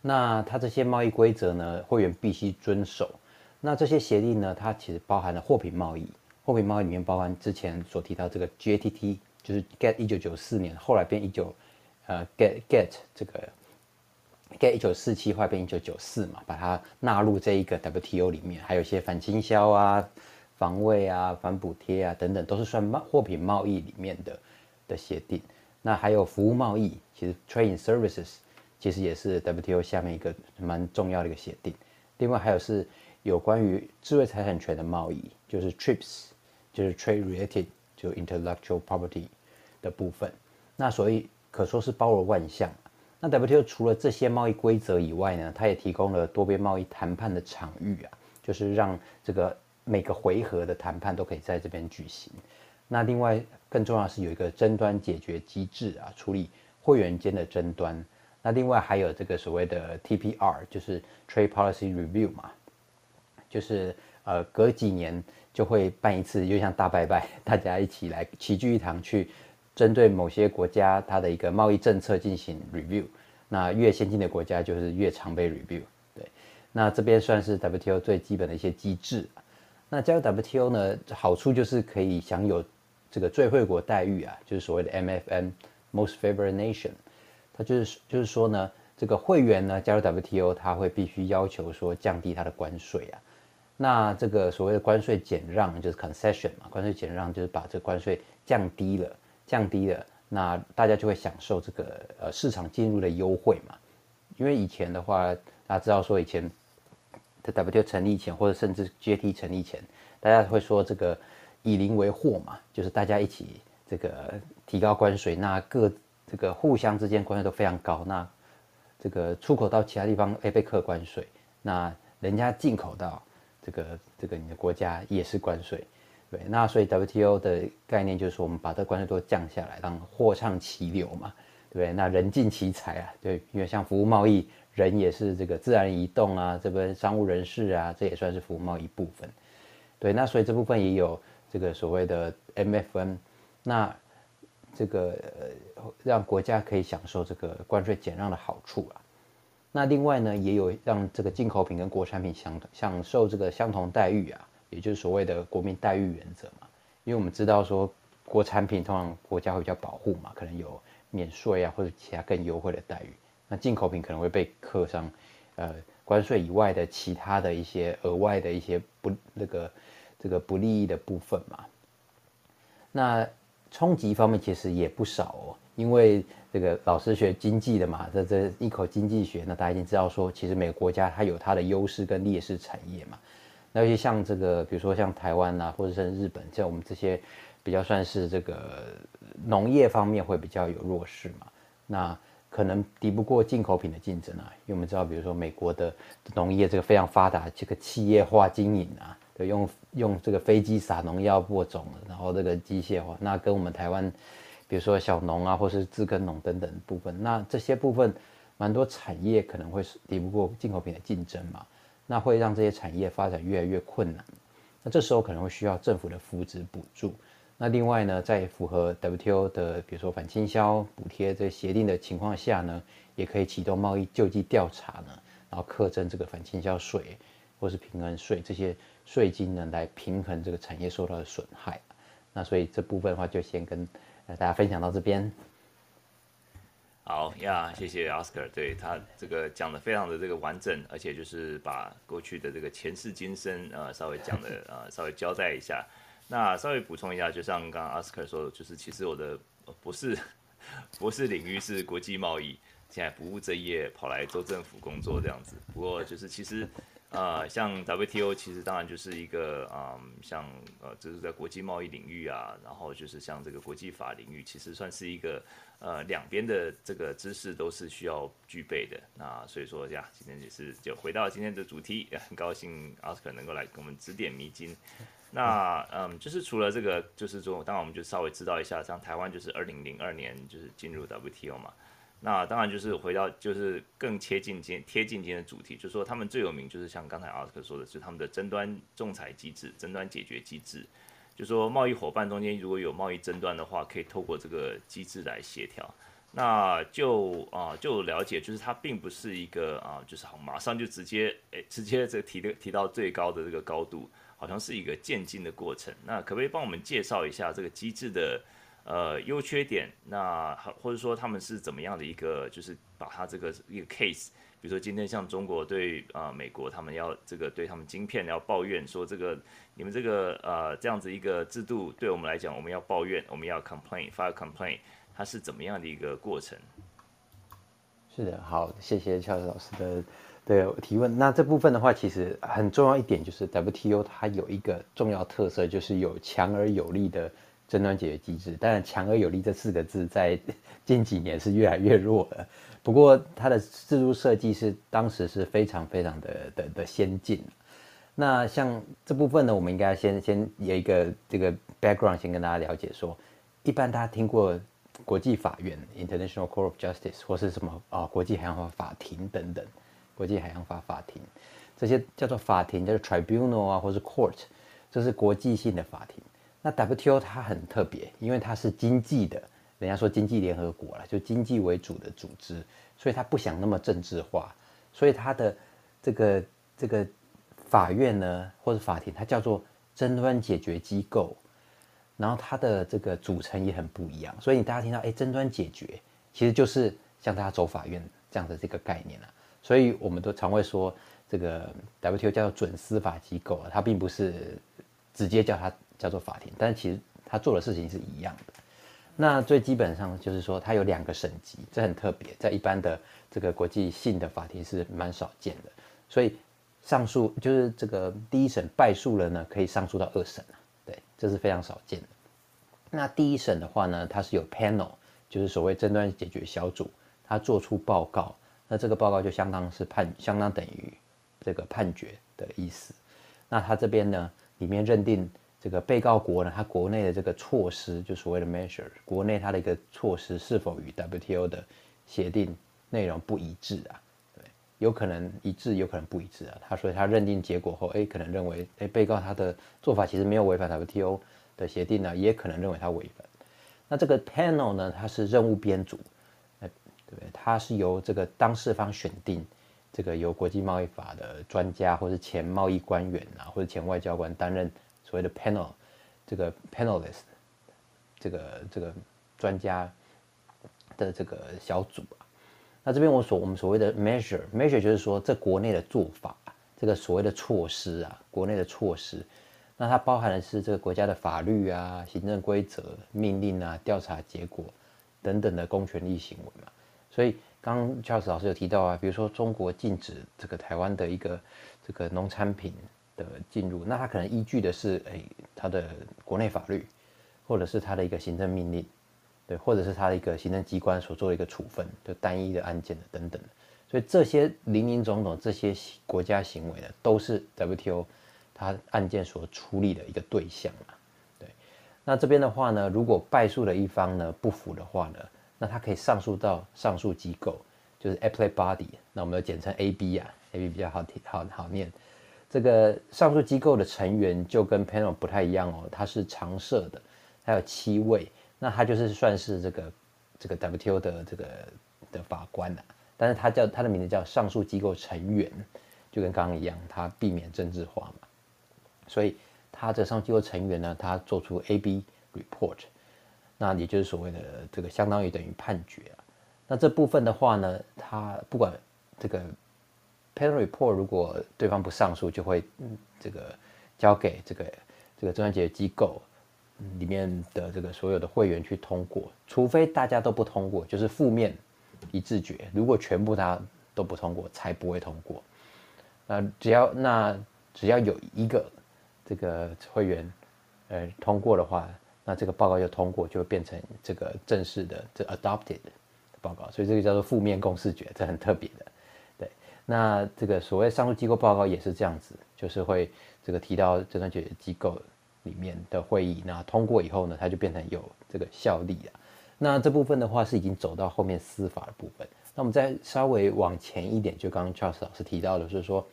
那它这些贸易规则呢，会员必须遵守。那这些协定呢，它其实包含了货品贸易，货品贸易里面包含之前所提到这个 GATT，就是 GATT 一九九四年，后来变一九，呃 GATT GATT 这个 GATT 一九四七，后来变一九九四嘛，把它纳入这一个 WTO 里面，还有一些反倾销啊、防卫啊、反补贴啊等等，都是算贸货品贸易里面的的协定。那还有服务贸易，其实 Trade in Services 其实也是 WTO 下面一个蛮重要的一个协定。另外还有是。有关于智慧财产权的贸易，就是 TRIPS，就是 Trade Related 就 Intellectual Property 的部分。那所以可说是包罗万象。那 WTO 除了这些贸易规则以外呢，它也提供了多边贸易谈判的场域啊，就是让这个每个回合的谈判都可以在这边举行。那另外更重要是有一个争端解决机制啊，处理会员间的争端。那另外还有这个所谓的 TPR，就是 Trade Policy Review 嘛。就是呃，隔几年就会办一次，就像大拜拜，大家一起来齐聚一堂，去针对某些国家它的一个贸易政策进行 review。那越先进的国家就是越常被 review。对，那这边算是 WTO 最基本的一些机制。那加入 WTO 呢，好处就是可以享有这个最惠国待遇啊，就是所谓的 MFN（Most Favored Nation）。它就是就是说呢，这个会员呢加入 WTO，他会必须要求说降低他的关税啊。那这个所谓的关税减让就是 concession 嘛，关税减让就是把这个关税降低了，降低了，那大家就会享受这个呃市场进入的优惠嘛。因为以前的话，大家知道说以前的 WTO 成立前，或者甚至 GATT 成立前，大家会说这个以邻为壑嘛，就是大家一起这个提高关税，那各这个互相之间关税都非常高，那这个出口到其他地方诶被课关税，那人家进口到。这个这个你的国家也是关税，对，那所以 WTO 的概念就是说，我们把这关税都降下来，让货畅其流嘛，对不对？那人尽其才啊，对，因为像服务贸易，人也是这个自然移动啊，这边商务人士啊，这也算是服务贸易部分，对，那所以这部分也有这个所谓的 MFN，那这个让国家可以享受这个关税减让的好处啊。那另外呢，也有让这个进口品跟国产品享享受这个相同待遇啊，也就是所谓的国民待遇原则嘛。因为我们知道说，国产品通常国家会比较保护嘛，可能有免税啊或者其他更优惠的待遇。那进口品可能会被课上，呃，关税以外的其他的一些额外的一些不那个这个不利益的部分嘛。那冲击方面其实也不少哦。因为这个老师学经济的嘛，这这一口经济学，那大家已经知道说，其实每个国家它有它的优势跟劣势产业嘛。那尤其像这个，比如说像台湾啊，或者是日本，像我们这些比较算是这个农业方面会比较有弱势嘛。那可能敌不过进口品的竞争啊。因为我们知道，比如说美国的农业这个非常发达，这个企业化经营啊，用用这个飞机撒农药播种，然后这个机械化，那跟我们台湾。比如说小农啊，或是自耕农等等部分，那这些部分蛮多产业可能会是抵不过进口品的竞争嘛，那会让这些产业发展越来越困难。那这时候可能会需要政府的扶植补助。那另外呢，在符合 WTO 的比如说反倾销补贴这协定的情况下呢，也可以启动贸易救济调查呢，然后课征这个反倾销税或是平衡税这些税金呢，来平衡这个产业受到的损害。那所以这部分的话，就先跟大家分享到这边。好呀，谢谢 Oscar，对他这个讲的非常的这个完整，而且就是把过去的这个前世今生呃稍微讲的 呃稍微交代一下。那稍微补充一下，就像刚刚 Oscar 说的，就是其实我的博士博士领域是国际贸易，现在不务正业跑来州政府工作这样子。不过就是其实。呃，像 WTO 其实当然就是一个，嗯，像呃，就是在国际贸易领域啊，然后就是像这个国际法领域，其实算是一个，呃，两边的这个知识都是需要具备的。那所以说呀，今天也是就回到今天的主题，很高兴 Oscar 能够来给我们指点迷津。那嗯，就是除了这个，就是说，当然我们就稍微知道一下，像台湾就是二零零二年就是进入 WTO 嘛。那当然就是回到就是更贴近今贴近今天的主题，就是说他们最有名就是像刚才奥斯克说的是他们的争端仲裁机制、争端解决机制，就说贸易伙伴中间如果有贸易争端的话，可以透过这个机制来协调。那就啊就了解，就是它并不是一个啊就是好马上就直接诶直接这个提的提到最高的这个高度，好像是一个渐进的过程。那可不可以帮我们介绍一下这个机制的？呃，优缺点，那或者说他们是怎么样的一个，就是把它这个一个 case，比如说今天像中国对啊、美国，他们要这个对他们晶片要抱怨说这个你们这个呃这样子一个制度对我们来讲，我们要抱怨，我们要 complain file complaint，它是怎么样的一个过程？是的，好，谢谢乔老师的的提问。那这部分的话，其实很重要一点就是 WTO 它有一个重要特色，就是有强而有力的。争端解决机制，当然“强而有力”这四个字在 近几年是越来越弱了。不过它的制度设计是当时是非常非常的的的先进。那像这部分呢，我们应该先先有一个这个 background，先跟大家了解说，一般大家听过国际法院 （International Court of Justice） 或是什么啊、哦、国际海洋法法庭等等，国际海洋法法庭这些叫做法庭，叫做 tribunal 啊，或是 court，这是国际性的法庭。那 WTO 它很特别，因为它是经济的，人家说经济联合国了，就经济为主的组织，所以它不想那么政治化，所以它的这个这个法院呢，或者法庭，它叫做争端解决机构，然后它的这个组成也很不一样，所以你大家听到哎争端解决，其实就是像大家走法院这样的这个概念了，所以我们都常会说这个 WTO 叫做准司法机构啊，它并不是直接叫它。叫做法庭，但是其实他做的事情是一样的。那最基本上就是说，它有两个审级，这很特别，在一般的这个国际性的法庭是蛮少见的。所以上诉就是这个第一审败诉了呢，可以上诉到二审啊，对，这是非常少见的。那第一审的话呢，它是有 panel，就是所谓争端解决小组，它做出报告，那这个报告就相当是判，相当等于这个判决的意思。那他这边呢，里面认定。这个被告国呢，它国内的这个措施，就所谓的 measure，国内它的一个措施是否与 WTO 的协定内容不一致啊？对，有可能一致，有可能不一致啊。他所以他认定结果后，哎，可能认为，哎，被告他的做法其实没有违反 WTO 的协定呢，也可能认为他违反。那这个 panel 呢，它是任务编组，哎，对，它是由这个当事方选定，这个由国际贸易法的专家，或是前贸易官员啊，或者前外交官担任。所谓的 panel，这个 panelist，这个这个专家的这个小组啊，那这边我所我们所谓的 measure，measure 就是说这国内的做法，这个所谓的措施啊，国内的措施，那它包含的是这个国家的法律啊、行政规则、命令啊、调查结果等等的公权力行为嘛。所以刚刚 Charles 老师有提到啊，比如说中国禁止这个台湾的一个这个农产品。的进入，那他可能依据的是，哎，他的国内法律，或者是他的一个行政命令，对，或者是他的一个行政机关所做的一个处分，就单一的案件的等等，所以这些林林总总这些国家行为呢，都是 WTO 他案件所处理的一个对象嘛，对。那这边的话呢，如果败诉的一方呢不服的话呢，那他可以上诉到上诉机构，就是 Appellate Body，那我们就简称 AB 啊，AB 比较好听，好好念。这个上诉机构的成员就跟 panel 不太一样哦，它是常设的，它有七位，那它就是算是这个这个 WTO 的这个的法官啊，但是它叫它的名字叫上诉机构成员，就跟刚刚一样，它避免政治化嘛，所以它这上诉机构成员呢，它做出 AB report，那也就是所谓的这个相当于等于判决啊，那这部分的话呢，它不管这个 panel report 如果对方不上诉，就会这个交给这个这个中间解决机构。里面的这个所有的会员去通过，除非大家都不通过，就是负面一致决。如果全部大家都不通过，才不会通过。那只要那只要有一个这个会员呃通过的话，那这个报告就通过，就会变成这个正式的这 adopted 的报告。所以这个叫做负面共识决，这很特别的。那这个所谓上诉机构报告也是这样子，就是会这个提到争端解决机构。里面的会议，那通过以后呢，它就变成有这个效力了。那这部分的话是已经走到后面司法的部分。那我们再稍微往前一点，就刚刚 Charles 老师提到的是说，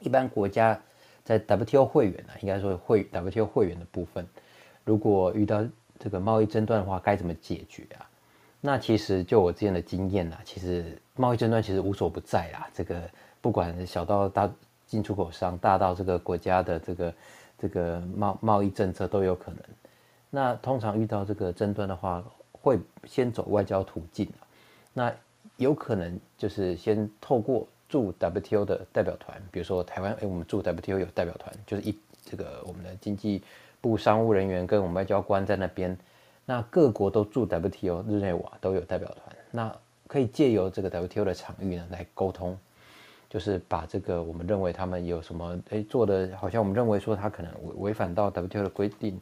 一般国家在 WTO 会员啊，应该说会 WTO 会员的部分，如果遇到这个贸易争端的话，该怎么解决啊？那其实就我之前的经验啊，其实贸易争端其实无所不在啦。这个不管小到大进出口商，大到这个国家的这个。这个贸贸易政策都有可能。那通常遇到这个争端的话，会先走外交途径。那有可能就是先透过驻 WTO 的代表团，比如说台湾，哎，我们驻 WTO 有代表团，就是一这个我们的经济部商务人员跟我们外交官在那边。那各国都驻 WTO，日内瓦都有代表团，那可以借由这个 WTO 的场域呢来沟通。就是把这个我们认为他们有什么诶做的，好像我们认为说他可能违违反到 WTO 的规定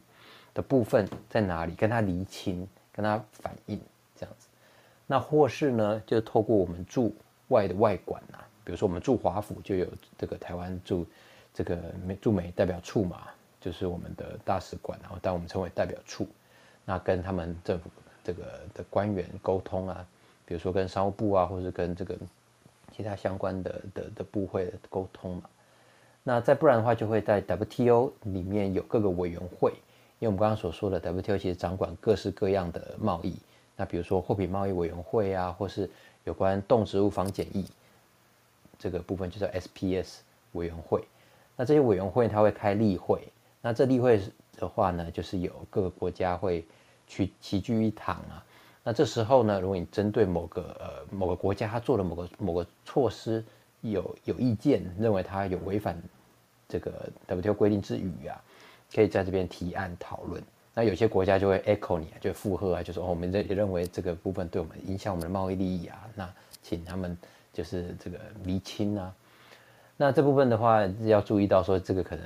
的部分在哪里，跟他厘清，跟他反映这样子。那或是呢，就透过我们驻外的外馆啊，比如说我们驻华府就有这个台湾驻这个美驻美代表处嘛，就是我们的大使馆，然后当我们称为代表处，那跟他们政府这个的官员沟通啊，比如说跟商务部啊，或是跟这个。其他相关的的的部会沟通嘛，那再不然的话，就会在 WTO 里面有各个委员会，因为我们刚刚所说的 WTO 其实掌管各式各样的贸易，那比如说货品贸易委员会啊，或是有关动植物防检疫这个部分，就叫 SPS 委员会。那这些委员会它会开例会，那这例会的话呢，就是有各个国家会去齐聚一堂啊。那这时候呢，如果你针对某个呃某个国家他做的某个某个措施有有意见，认为他有违反这个 WTO 规定之余啊，可以在这边提案讨论。那有些国家就会 echo 你啊，就附和啊，就说哦，我们这也认为这个部分对我们影响我们的贸易利益啊，那请他们就是这个厘清啊。那这部分的话要注意到说，这个可能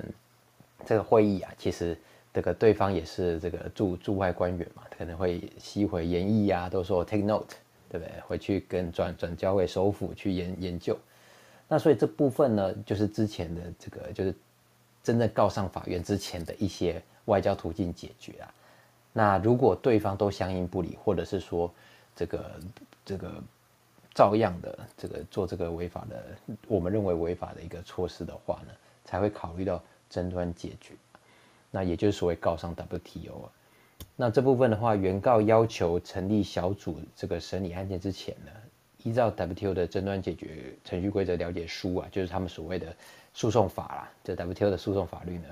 这个会议啊，其实。这个对方也是这个驻驻外官员嘛，可能会吸回研议啊，都说 take note，对不对？回去跟转转交给首府去研研究。那所以这部分呢，就是之前的这个，就是真正告上法院之前的一些外交途径解决啊。那如果对方都相应不理，或者是说这个这个照样的这个做这个违法的，我们认为违法的一个措施的话呢，才会考虑到争端解决。那也就是所谓告上 WTO 啊，那这部分的话，原告要求成立小组这个审理案件之前呢，依照 WTO 的争端解决程序规则了解书啊，就是他们所谓的诉讼法啦，这 WTO 的诉讼法律呢，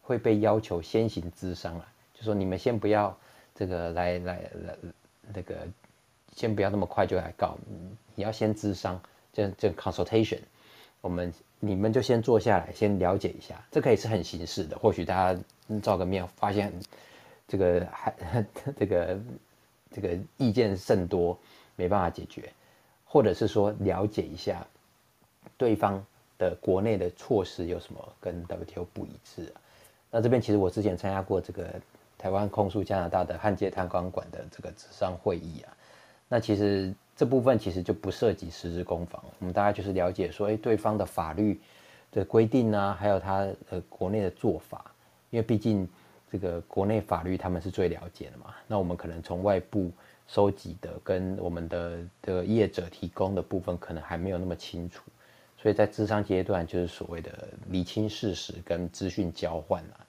会被要求先行咨商啊，就说你们先不要这个来来来那个，先不要那么快就来告，你要先咨商，这这 consultation，我们。你们就先坐下来，先了解一下，这可以是很形式的。或许大家照个面，发现这个还 这个这个意见甚多，没办法解决，或者是说了解一下对方的国内的措施有什么跟 WTO 不一致啊。那这边其实我之前参加过这个台湾控诉加拿大的焊接碳钢管的这个磋商会议啊，那其实。这部分其实就不涉及实质攻防，我们大概就是了解说，哎，对方的法律的规定啊，还有他呃国内的做法，因为毕竟这个国内法律他们是最了解的嘛。那我们可能从外部收集的跟我们的的业者提供的部分，可能还没有那么清楚，所以在智商阶段就是所谓的厘清事实跟资讯交换啊。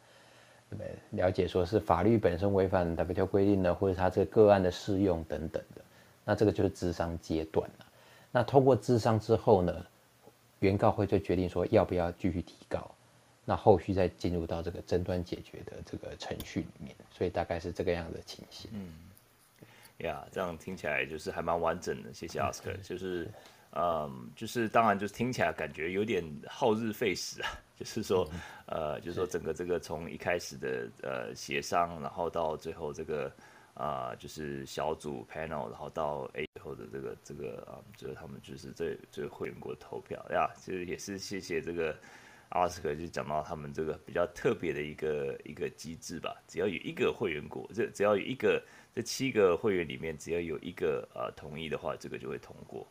对不对？了解说是法律本身违反 WTO 规定的，或者他这个个案的适用等等的，那这个就是智商阶段了。那通过智商之后呢，原告会就决定说要不要继续提告，那后续再进入到这个争端解决的这个程序里面，所以大概是这个样的情形。嗯，呀，这样听起来就是还蛮完整的。谢谢 Oscar，就是。嗯，就是当然，就是听起来感觉有点耗日费时啊。就是说，呃，就是说整个这个从一开始的呃协商，然后到最后这个啊、就是小组 panel，然后到 A 后的这个这个啊，就是他们就是这这会员国投票呀，其实也是谢谢这个奥斯卡，就讲到他们这个比较特别的一个一个机制吧。只要有一个会员国，这只要有一个这七个会员里面，只要有一个呃同意的话，这个就会通过。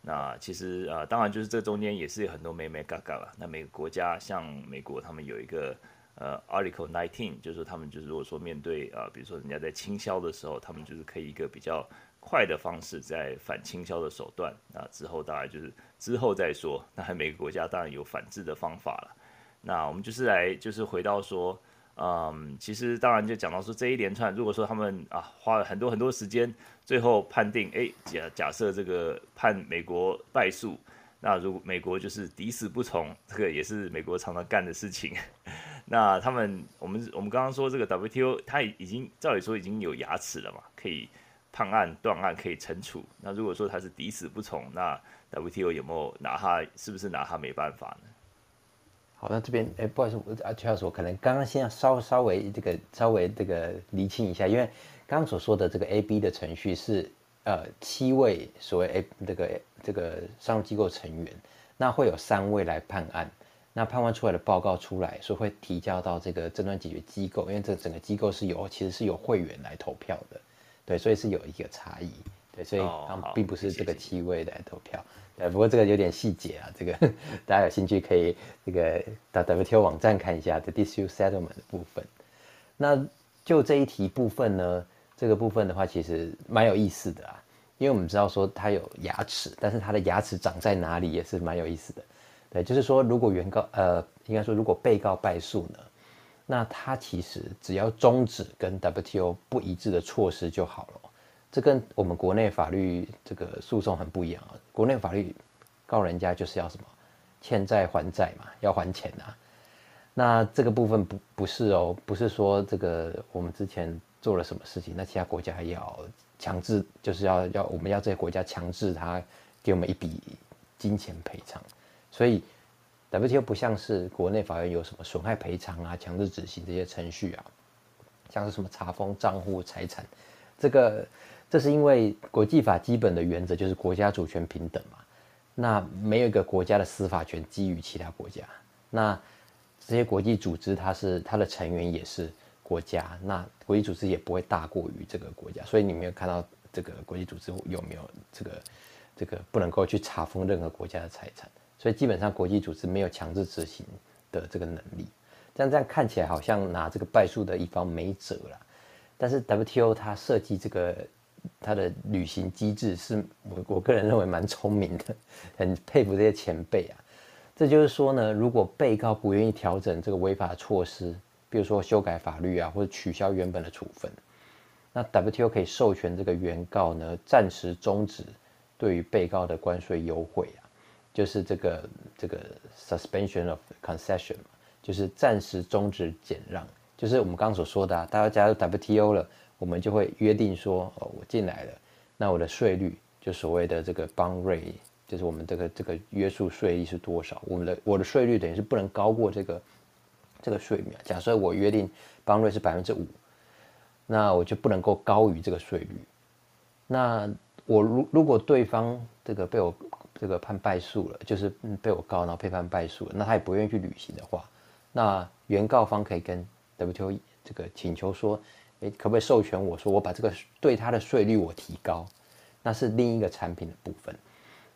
那其实啊、当然就是这中间也是有很多美美嘎嘎了。那每个国家像美国，他们有一个呃 Article 19，就是他们就是如果说面对啊、比如说人家在倾销的时候，他们就是可以一个比较快的方式在反倾销的手段。那之后当然就是之后再说。那每个国家当然有反制的方法了。那我们就是来就是回到说。嗯，其实当然就讲到说这一连串，如果说他们啊花了很多很多时间，最后判定，哎，假假设这个判美国败诉，那如果美国就是抵死不从，这个也是美国常常干的事情。那他们，我们我们刚刚说这个 WTO，它已经照理说已经有牙齿了嘛，可以判案断案，可以惩处。那如果说他是抵死不从，那 WTO 有没有拿他，是不是拿他没办法呢？好，那这边哎，不好意思，我啊，邱老师，我可能刚刚先要稍稍微这个稍微这个厘清一下，因为刚刚所说的这个 A B 的程序是呃七位所谓 A 这个这个上诉机构成员，那会有三位来判案，那判完出来的报告出来，所以会提交到这个争端解决机构，因为这整个机构是由其实是由会员来投票的，对，所以是有一个差异，对，所以他们并不是这个七位来投票。对，不过这个有点细节啊，这个大家有兴趣可以这个到 WTO 网站看一下 The Dispute Settlement 的部分。那就这一题部分呢，这个部分的话其实蛮有意思的啊，因为我们知道说它有牙齿，但是它的牙齿长在哪里也是蛮有意思的。对，就是说如果原告呃，应该说如果被告败诉呢，那他其实只要终止跟 WTO 不一致的措施就好了。这跟我们国内法律这个诉讼很不一样啊！国内法律告人家就是要什么欠债还债嘛，要还钱啊。那这个部分不不是哦，不是说这个我们之前做了什么事情，那其他国家要强制，就是要要我们要这些国家强制他给我们一笔金钱赔偿。所以 WTO 不像是国内法院有什么损害赔偿啊、强制执行这些程序啊，像是什么查封账户、财产，这个。这是因为国际法基本的原则就是国家主权平等嘛，那没有一个国家的司法权基于其他国家，那这些国际组织它是它的成员也是国家，那国际组织也不会大过于这个国家，所以你没有看到这个国际组织有没有这个这个不能够去查封任何国家的财产，所以基本上国际组织没有强制执行的这个能力，这样这样看起来好像拿这个败诉的一方没辙了，但是 WTO 它设计这个。他的履行机制是我我个人认为蛮聪明的，很佩服这些前辈啊。这就是说呢，如果被告不愿意调整这个违法措施，比如说修改法律啊，或者取消原本的处分，那 WTO 可以授权这个原告呢，暂时终止对于被告的关税优惠啊，就是这个这个 suspension of concession，就是暂时终止减让，就是我们刚刚所说的啊，大家加入 WTO 了。我们就会约定说，哦，我进来了，那我的税率就所谓的这个 bound rate，就是我们这个这个约束税率是多少？我们的我的税率等于是不能高过这个这个税率。假设我约定 bound rate 是百分之五，那我就不能够高于这个税率。那我如如果对方这个被我这个判败诉了，就是被我告，然后被判败诉了，那他也不愿意去履行的话，那原告方可以跟 WTO 这个请求说。诶，可不可以授权我说我把这个对他的税率我提高？那是另一个产品的部分。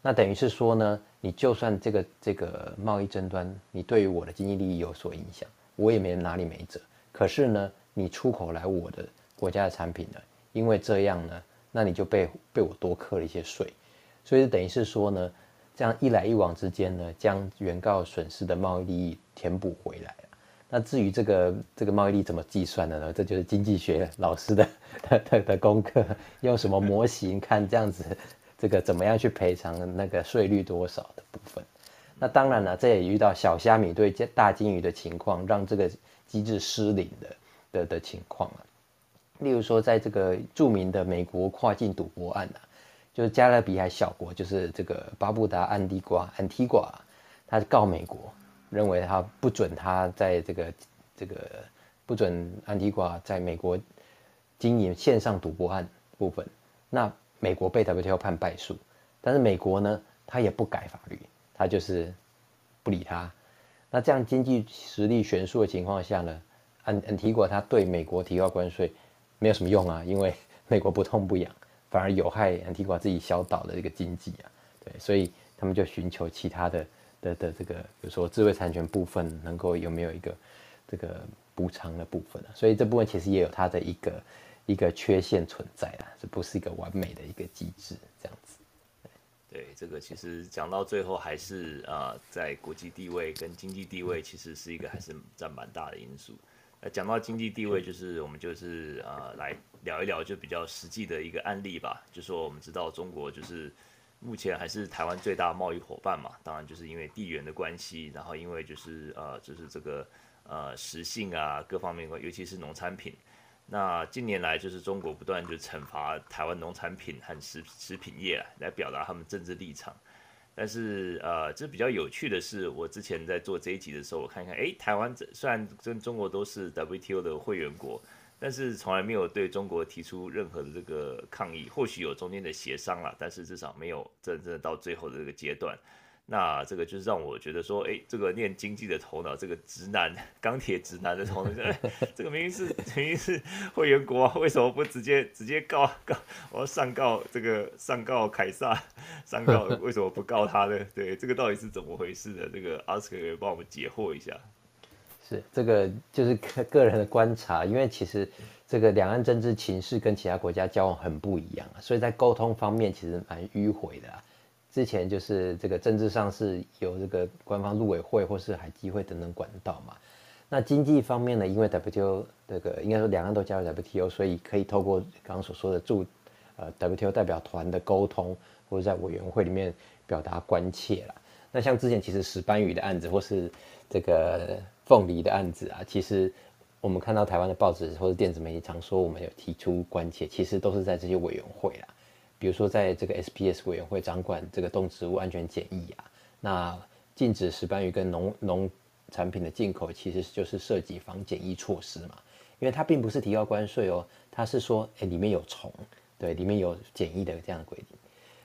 那等于是说呢，你就算这个这个贸易争端，你对于我的经济利益有所影响，我也没哪里没辙。可是呢，你出口来我的国家的产品呢，因为这样呢，那你就被被我多课了一些税。所以等于是说呢，这样一来一往之间呢，将原告损失的贸易利益填补回来。那至于这个这个贸易率怎么计算的呢？这就是经济学老师的的的，的功课，用什么模型看这样子，这个怎么样去赔偿那个税率多少的部分。那当然了，这也遇到小虾米对大鲸鱼的情况，让这个机制失灵的的的情况啊。例如说，在这个著名的美国跨境赌博案啊，就是加勒比海小国，就是这个巴布达、安地瓜、安提瓜，他告美国，认为他不准他在这个这个不准安提瓜在美国经营线上赌博案部分。那美国被 WTO 判败诉，但是美国呢，他也不改法律。他就是不理他，那这样经济实力悬殊的情况下呢，安安提瓜他对美国提高关税没有什么用啊，因为 美国不痛不痒，反而有害安提瓜自己小岛的一个经济啊，对，所以他们就寻求其他的的的这个，比如说智慧产权部分能够有没有一个这个补偿的部分啊，所以这部分其实也有它的一个一个缺陷存在啊，这不是一个完美的一个机制这样子。对，这个其实讲到最后还是啊、在国际地位跟经济地位，其实是一个还是占蛮大的因素。那讲到经济地位，就是我们就是啊、来聊一聊就比较实际的一个案例吧。就说我们知道中国就是目前还是台湾最大贸易伙伴嘛，当然就是因为地缘的关系，然后因为就是呃，就是这个呃食性啊各方面，尤其是农产品。那近年来，就是中国不断就惩罚台湾农产品和食食品业来表达他们政治立场。但是，呃，这比较有趣的是，我之前在做这一集的时候，我看看，哎，台湾虽然跟中国都是 WTO 的会员国，但是从来没有对中国提出任何的这个抗议。或许有中间的协商了，但是至少没有真正到最后的这个阶段。那这个就是让我觉得说，哎，这个念经济的头脑，这个直男 钢铁直男的头脑，这个明明是 明明是会员国，啊为什么不直接直接告告？我要上告这个上告凯撒，上告为什么不告他呢？对，这个到底是怎么回事的？这个 Oscar 可以帮我们解惑一下。是这个就是个个人的观察，因为其实这个两岸政治情势跟其他国家交往很不一样啊，所以在沟通方面其实蛮迂回的啊。之前就是这个政治上是有这个官方陆委会或是海基会等等管道嘛。那经济方面呢，因为 WTO 这个应该说两岸都加入 WTO，所以可以透过刚刚所说的驻呃 WTO 代表团的沟通，或者在委员会里面表达关切啦。那像之前其实石斑鱼的案子或是这个凤梨的案子啊，其实我们看到台湾的报纸或者电子媒体常说我们有提出关切，其实都是在这些委员会啦。比如说，在这个 SPS 委员会掌管这个动植物安全检疫啊，那禁止石斑鱼跟农农产品的进口，其实就是涉及防检疫措施嘛。因为它并不是提高关税哦，它是说，哎，里面有虫，对，里面有检疫的这样的规定，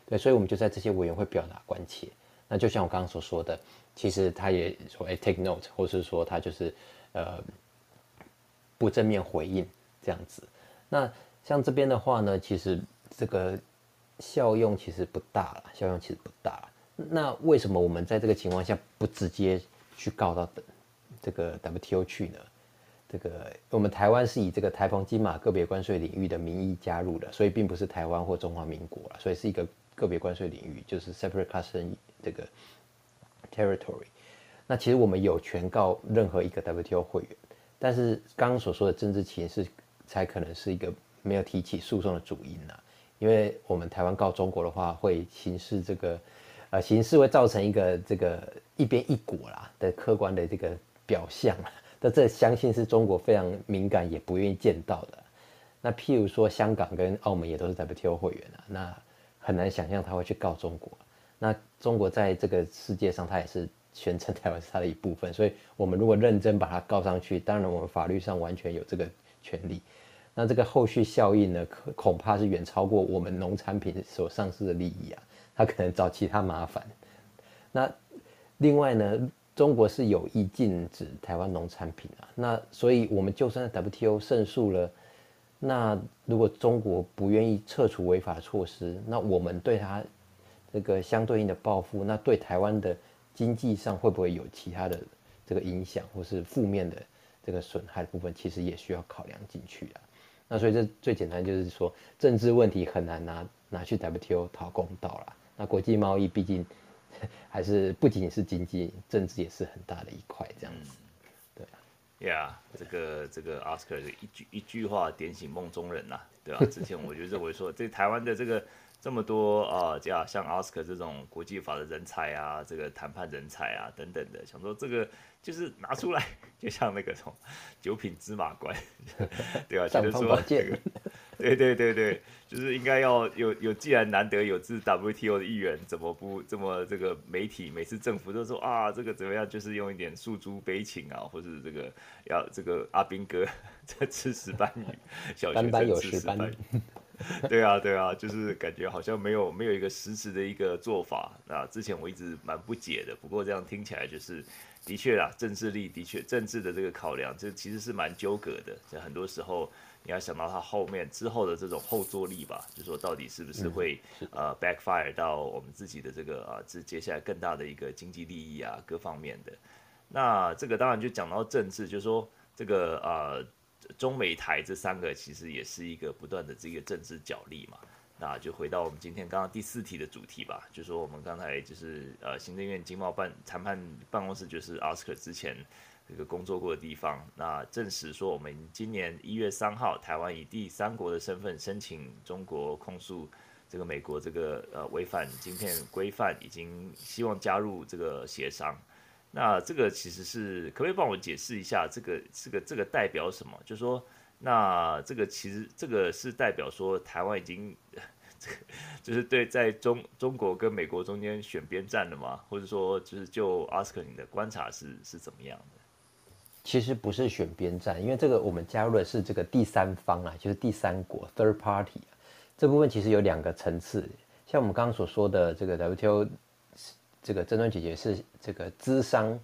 对，所以我们就在这些委员会表达关切。那就像我刚刚所说的，其实他也说，哎，take note，或是说他就是呃不正面回应这样子。那像这边的话呢，其实这个。效用其实不大了，效用其实不大。那为什么我们在这个情况下不直接去告到这个 WTO 去呢？这个我们台湾是以这个台澎金马个别关税领域的名义加入的，所以并不是台湾或中华民国了，所以是一个个别关税领域，就是 separate custom 这个 territory。那其实我们有权告任何一个 WTO 会员，但是刚刚所说的政治情势才可能是一个没有提起诉讼的主因呢。因为我们台湾告中国的话，会形式这个，呃，形式会造成一个这个一边一国啦的客观的这个表象，那这相信是中国非常敏感也不愿意见到的。那譬如说香港跟澳门也都是 WTO 会员啊，那很难想象他会去告中国。那中国在这个世界上，它也是宣称台湾是它的一部分，所以我们如果认真把它告上去，当然我们法律上完全有这个权利。那这个后续效应呢，可恐怕是远超过我们农产品所丧失的利益啊，它可能找其他麻烦。那另外呢，中国是有意禁止台湾农产品啊，那所以我们就算 WTO 胜诉了，那如果中国不愿意撤除违法措施，那我们对它这个相对应的报复，那对台湾的经济上会不会有其他的这个影响，或是负面的这个损害的部分，其实也需要考量进去啊。那所以这最简单就是说，政治问题很难拿拿去 WTO 讨公道啦。那国际贸易毕竟 还是不仅仅是经济，政治也是很大的一块，这样子。对啊。Yeah，这个这个 Oscar 的一句一句话点醒梦中人呐、啊，对吧、啊？之前我就认为说，这台湾的这个。这么多啊，这、呃、样像 Oscar 这种国际法的人才啊，这个谈判人才啊等等的，想说这个就是拿出来，就像那个什么九品芝麻官，对吧、啊？就是说这个，对对对对，就是应该要有有，既然难得有自 WTO 的议员，怎么不这么这个媒体每次政府都说啊，这个怎么样，就是用一点诉诸悲情啊，或者这个要这个阿兵哥 在吃石斑鱼，小学生吃石斑鱼。对啊，对啊，就是感觉好像没有没有一个实质的一个做法啊。之前我一直蛮不解的，不过这样听起来就是的确啦，政治力的确政治的这个考量，这其实是蛮纠葛的。在很多时候，你要想到它后面之后的这种后坐力吧，就说到底是不是会、呃 backfire 到我们自己的这个啊，这接下来更大的一个经济利益啊，各方面的。那这个当然就讲到政治，就是说这个呃。中美台这三个其实也是一个不断的这个政治角力嘛，那就回到我们今天刚刚第四题的主题吧，就说我们刚才就是呃行政院经贸办谈判办公室就是 Oscar 之前这个工作过的地方，那证实说我们今年一月三号台湾以第三国的身份申请中国控诉这个美国这个呃违反晶片规范，已经希望加入这个协商。那这个其实是可不可以帮我解释一下，这个这个这个代表什么？就是说，那这个其实这个是代表说台湾已经，这个就是对在中中国跟美国中间选边站了吗？或者说，就是就 Oscar 你的观察是是怎么样的？其实不是选边站，因为这个我们加入的是这个第三方啊，就是第三国 （third party） 这部分其实有两个层次，像我们刚刚所说的这个 WTO。这个争端解决是这个咨商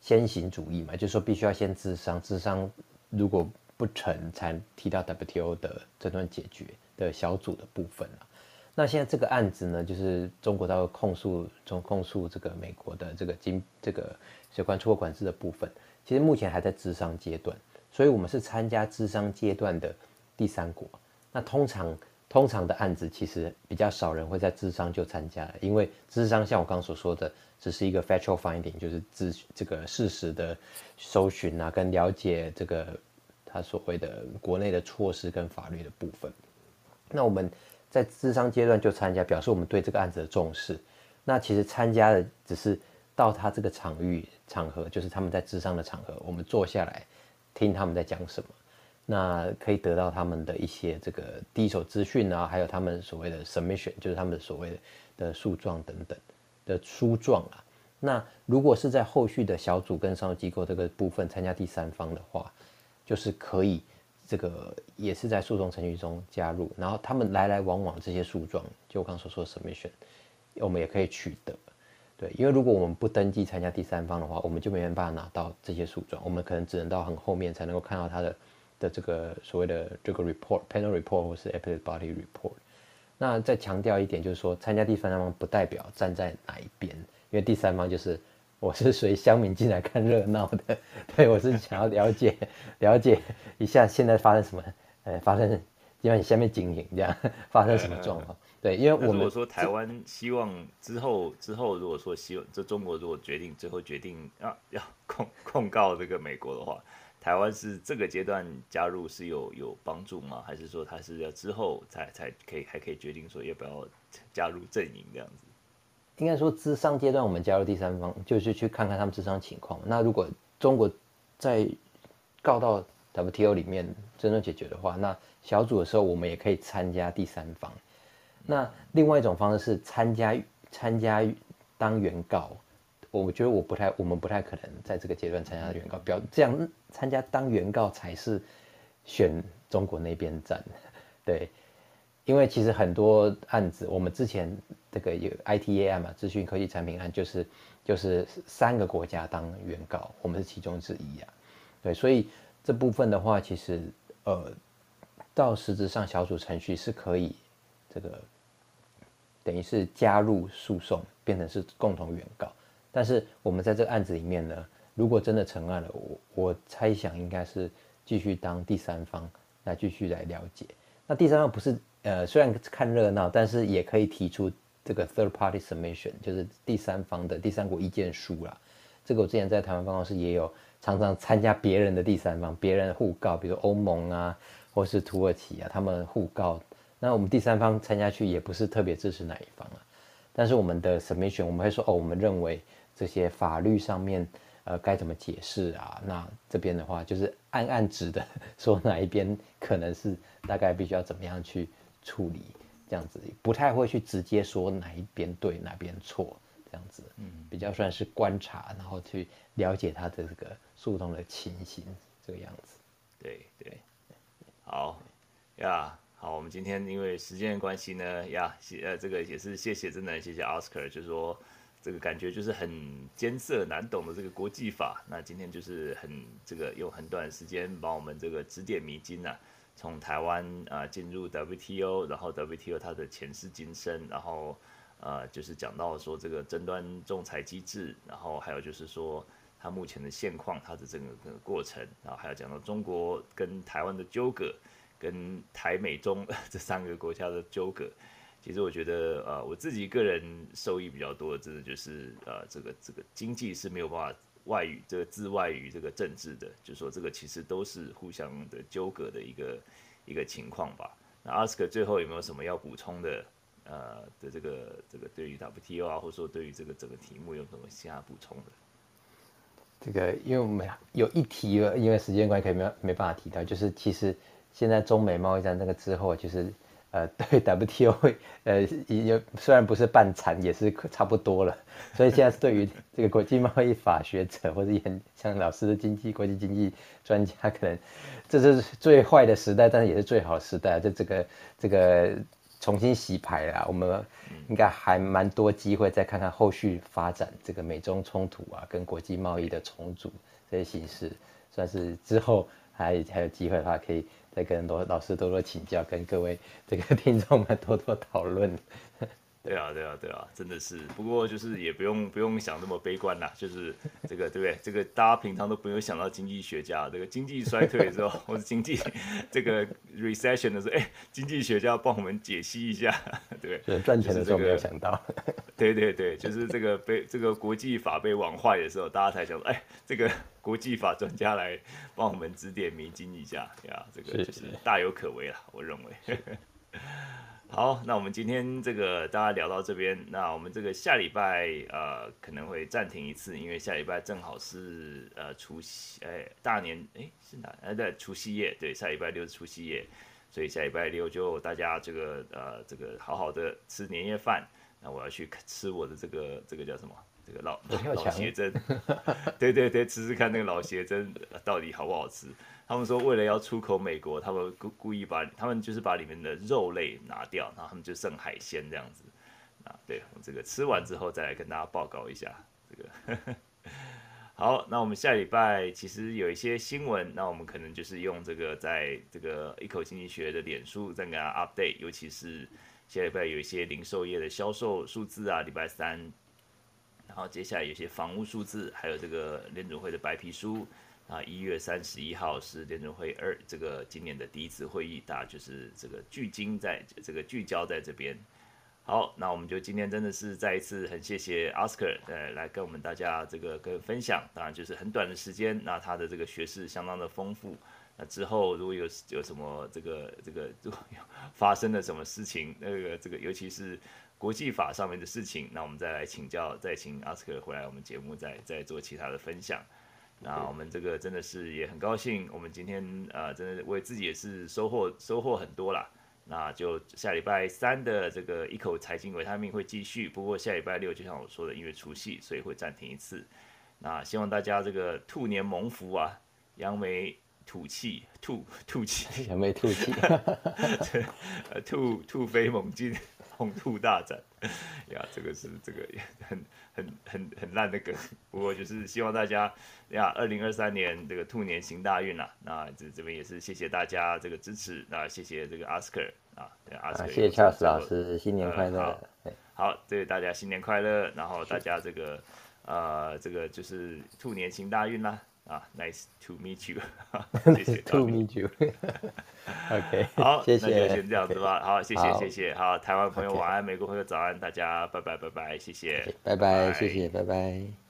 先行主义嘛，就是说必须要先咨商，咨商如果不成才提到 WTO 的争端解决的小组的部分了。那现在这个案子呢，就是中国到控诉中控诉这个美国的这个经这个有关出口管制的部分，其实目前还在咨商阶段，所以我们是参加咨商阶段的第三国。那通常。通常的案子其实比较少人会在智商就参加，因为智商像我刚所说的，只是一个 factual finding，就是咨这个事实的搜寻啊，跟了解这个他所谓的国内的措施跟法律的部分。那我们在智商阶段就参加，表示我们对这个案子的重视。那其实参加的只是到他这个场域场合，就是他们在智商的场合，我们坐下来听他们在讲什么。那可以得到他们的一些这个第一手资讯啊，还有他们所谓的 submission，就是他们所谓的诉状等等的书状啊。那如果是在后续的小组跟商务机构这个部分参加第三方的话，就是可以这个也是在诉讼程序中加入，然后他们来来往往这些诉状，就我刚所说的 submission，我们也可以取得。对，因为如果我们不登记参加第三方的话，我们就没办法拿到这些诉状，我们可能只能到很后面才能够看到他的。的这个所谓的这个 report panel report 或是 appellate body report，那再强调一点，就是说参加第三方不代表站在哪一边，因为第三方就是我是随乡民进来看热闹的，对，我是想要了解 了解一下现在发生什么，呃，发生因为你下面经营这样 发生什么状况，对，因为我们说台湾希望之后之后如果说希望这中国如果决定最后决定啊要控控告这个美国的话。台湾是这个阶段加入是有有帮助吗？还是说他是要之后才才可以还可以决定说要不要加入阵营这样子？应该说咨商阶段我们加入第三方，就是去看看他们咨商情况。那如果中国在告到 WTO 里面真正解决的话，那小组的时候我们也可以参加第三方。那另外一种方式是参加参加当原告。我觉得我不太，我们不太可能在这个阶段参加原告，表这样参加当原告才是选中国那边站，对，因为其实很多案子，我们之前这个有 ITA 案嘛，资讯科技产品案，就是就是三个国家当原告，我们是其中之一啊，对，所以这部分的话，其实呃，到实质上小组程序是可以这个等于是加入诉讼，变成是共同原告。但是我们在这个案子里面呢，如果真的成案了，我我猜想应该是继续当第三方来继续来了解。那第三方不是呃，虽然看热闹，但是也可以提出这个 third party submission，就是第三方的第三国意见书啦。这个我之前在台湾办公室也有常常参加别人的第三方，别人互告，比如欧盟啊，或是土耳其啊，他们互告，那我们第三方参加去也不是特别支持哪一方啊。但是我们的 submission 我们会说哦，我们认为这些法律上面呃该怎么解释啊？那这边的话就是暗暗指的说哪一边可能是大概必须要怎么样去处理，这样子不太会去直接说哪一边对哪边错这样子，嗯，比较算是观察，然后去了解他的这个诉讼的情形这个样子。对对，好呀。好，我们今天因为时间的关系呢，呀，呃，这个也是谢谢，真的谢谢 Oscar，就是说这个感觉就是很艰涩难懂的这个国际法，那今天就是很这个用很短的时间帮我们这个指点迷津呐、啊，从台湾啊进入 WTO，然后 WTO 它的前世今生，然后呃就是讲到说这个争端仲裁机制，然后还有就是说它目前的现况，它的整个过程，然后还有讲到中国跟台湾的纠葛。跟台美中 这三个国家的纠葛，其实我觉得，呃，我自己个人受益比较多的，真的就是，呃，这个这个经济是没有办法外于这个自外于这个政治的，就是说这个其实都是互相的纠葛的一个一个情况吧。那阿斯克最后有没有什么要补充的？呃的这个这个对于 WTO 啊，或者说对于这个整个题目有什么其他补充的？这个因为我们有一题，因为时间关系可以没没办法提到，就是其实。现在中美贸易战那个之后，就是呃，对 WTO 呃也虽然不是半残，也是差不多了。所以现在是对于这个国际贸易法学者或者很像老师的经济国际经济专家，可能这是最坏的时代，但是也是最好的时代。就这个这个重新洗牌啦，我们应该还蛮多机会再看看后续发展这个美中冲突啊，跟国际贸易的重组这些形式，算是之后还还有机会的话可以。再跟罗老师多多请教，跟各位这个 听众们多多讨论。对啊，对啊，对啊，真的是。不过就是也不用不用想那么悲观啦，就是这个对不对？这个大家平常都不用想到经济学家，这个经济衰退的时候，或者经济这个 recession 的时候，哎，经济学家帮我们解析一下，对不对？赚钱的时候没有想到。对对对，就是这个被这个国际法被网坏的时候，大家才想说，哎，这个国际法专家来帮我们指点迷津一下呀，这个就是大有可为了，我认为。好，那我们今天这个大家聊到这边，那我们这个下礼拜呃可能会暂停一次，因为下礼拜正好是呃除夕，哎大年哎是哪哎对除夕夜，对下礼拜六是除夕夜，所以下礼拜六就大家这个呃这个好好的吃年夜饭，那我要去吃我的这个这个叫什么这个老老鞋珍，对对对，吃吃看那个老鞋珍到底好不好吃。他们说，为了要出口美国，他们故故意把他们就是把里面的肉类拿掉，然后他们就剩海鲜这样子。啊，对，我这个吃完之后再来跟大家报告一下这个。好，那我们下礼拜其实有一些新闻，那我们可能就是用这个在这个一口经济学的脸书再给大家 update，尤其是下礼拜有一些零售业的销售数字啊，礼拜三，然后接下来有些房屋数字，还有这个联准会的白皮书。啊，一月三十一号是联准会二这个今年的第一次会议，大家就是这个聚精在这个聚焦在这边。好，那我们就今天真的是再一次很谢谢 Oscar 呃来跟我们大家这个跟分享，当然就是很短的时间，那他的这个学识相当的丰富。那之后如果有有什么这个这个如果发生了什么事情，那个这个尤其是国际法上面的事情，那我们再来请教，再请 Oscar 回来我们节目再再做其他的分享。那我们这个真的是也很高兴，我们今天呃，真的为自己也是收获收获很多啦。那就下礼拜三的这个一口财经维他命会继续，不过下礼拜六就像我说的，因为除夕，所以会暂停一次。那希望大家这个兔年蒙福啊，扬眉吐气，吐吐气，扬眉吐气，呃，兔兔飞猛进，红兔大展。呀，这个是这个也很。很很很烂的梗，不过就是希望大家呀，二零二三年这个兔年行大运呐、啊。那这这边也是谢谢大家这个支持，那谢谢这个 Oscar 啊，对 Oscar，谢谢 Charles 老师，新年快乐。好，好，祝大家新年快乐，然后大家这个呃这个就是兔年行大运啦。啊，Nice to meet you，谢谢，To meet you。OK，好，谢谢，那就先这样子吧。好，谢谢，谢谢。好，台湾朋友晚安，美国朋友早安，大家拜拜，拜拜，谢谢，拜拜，谢谢，拜拜。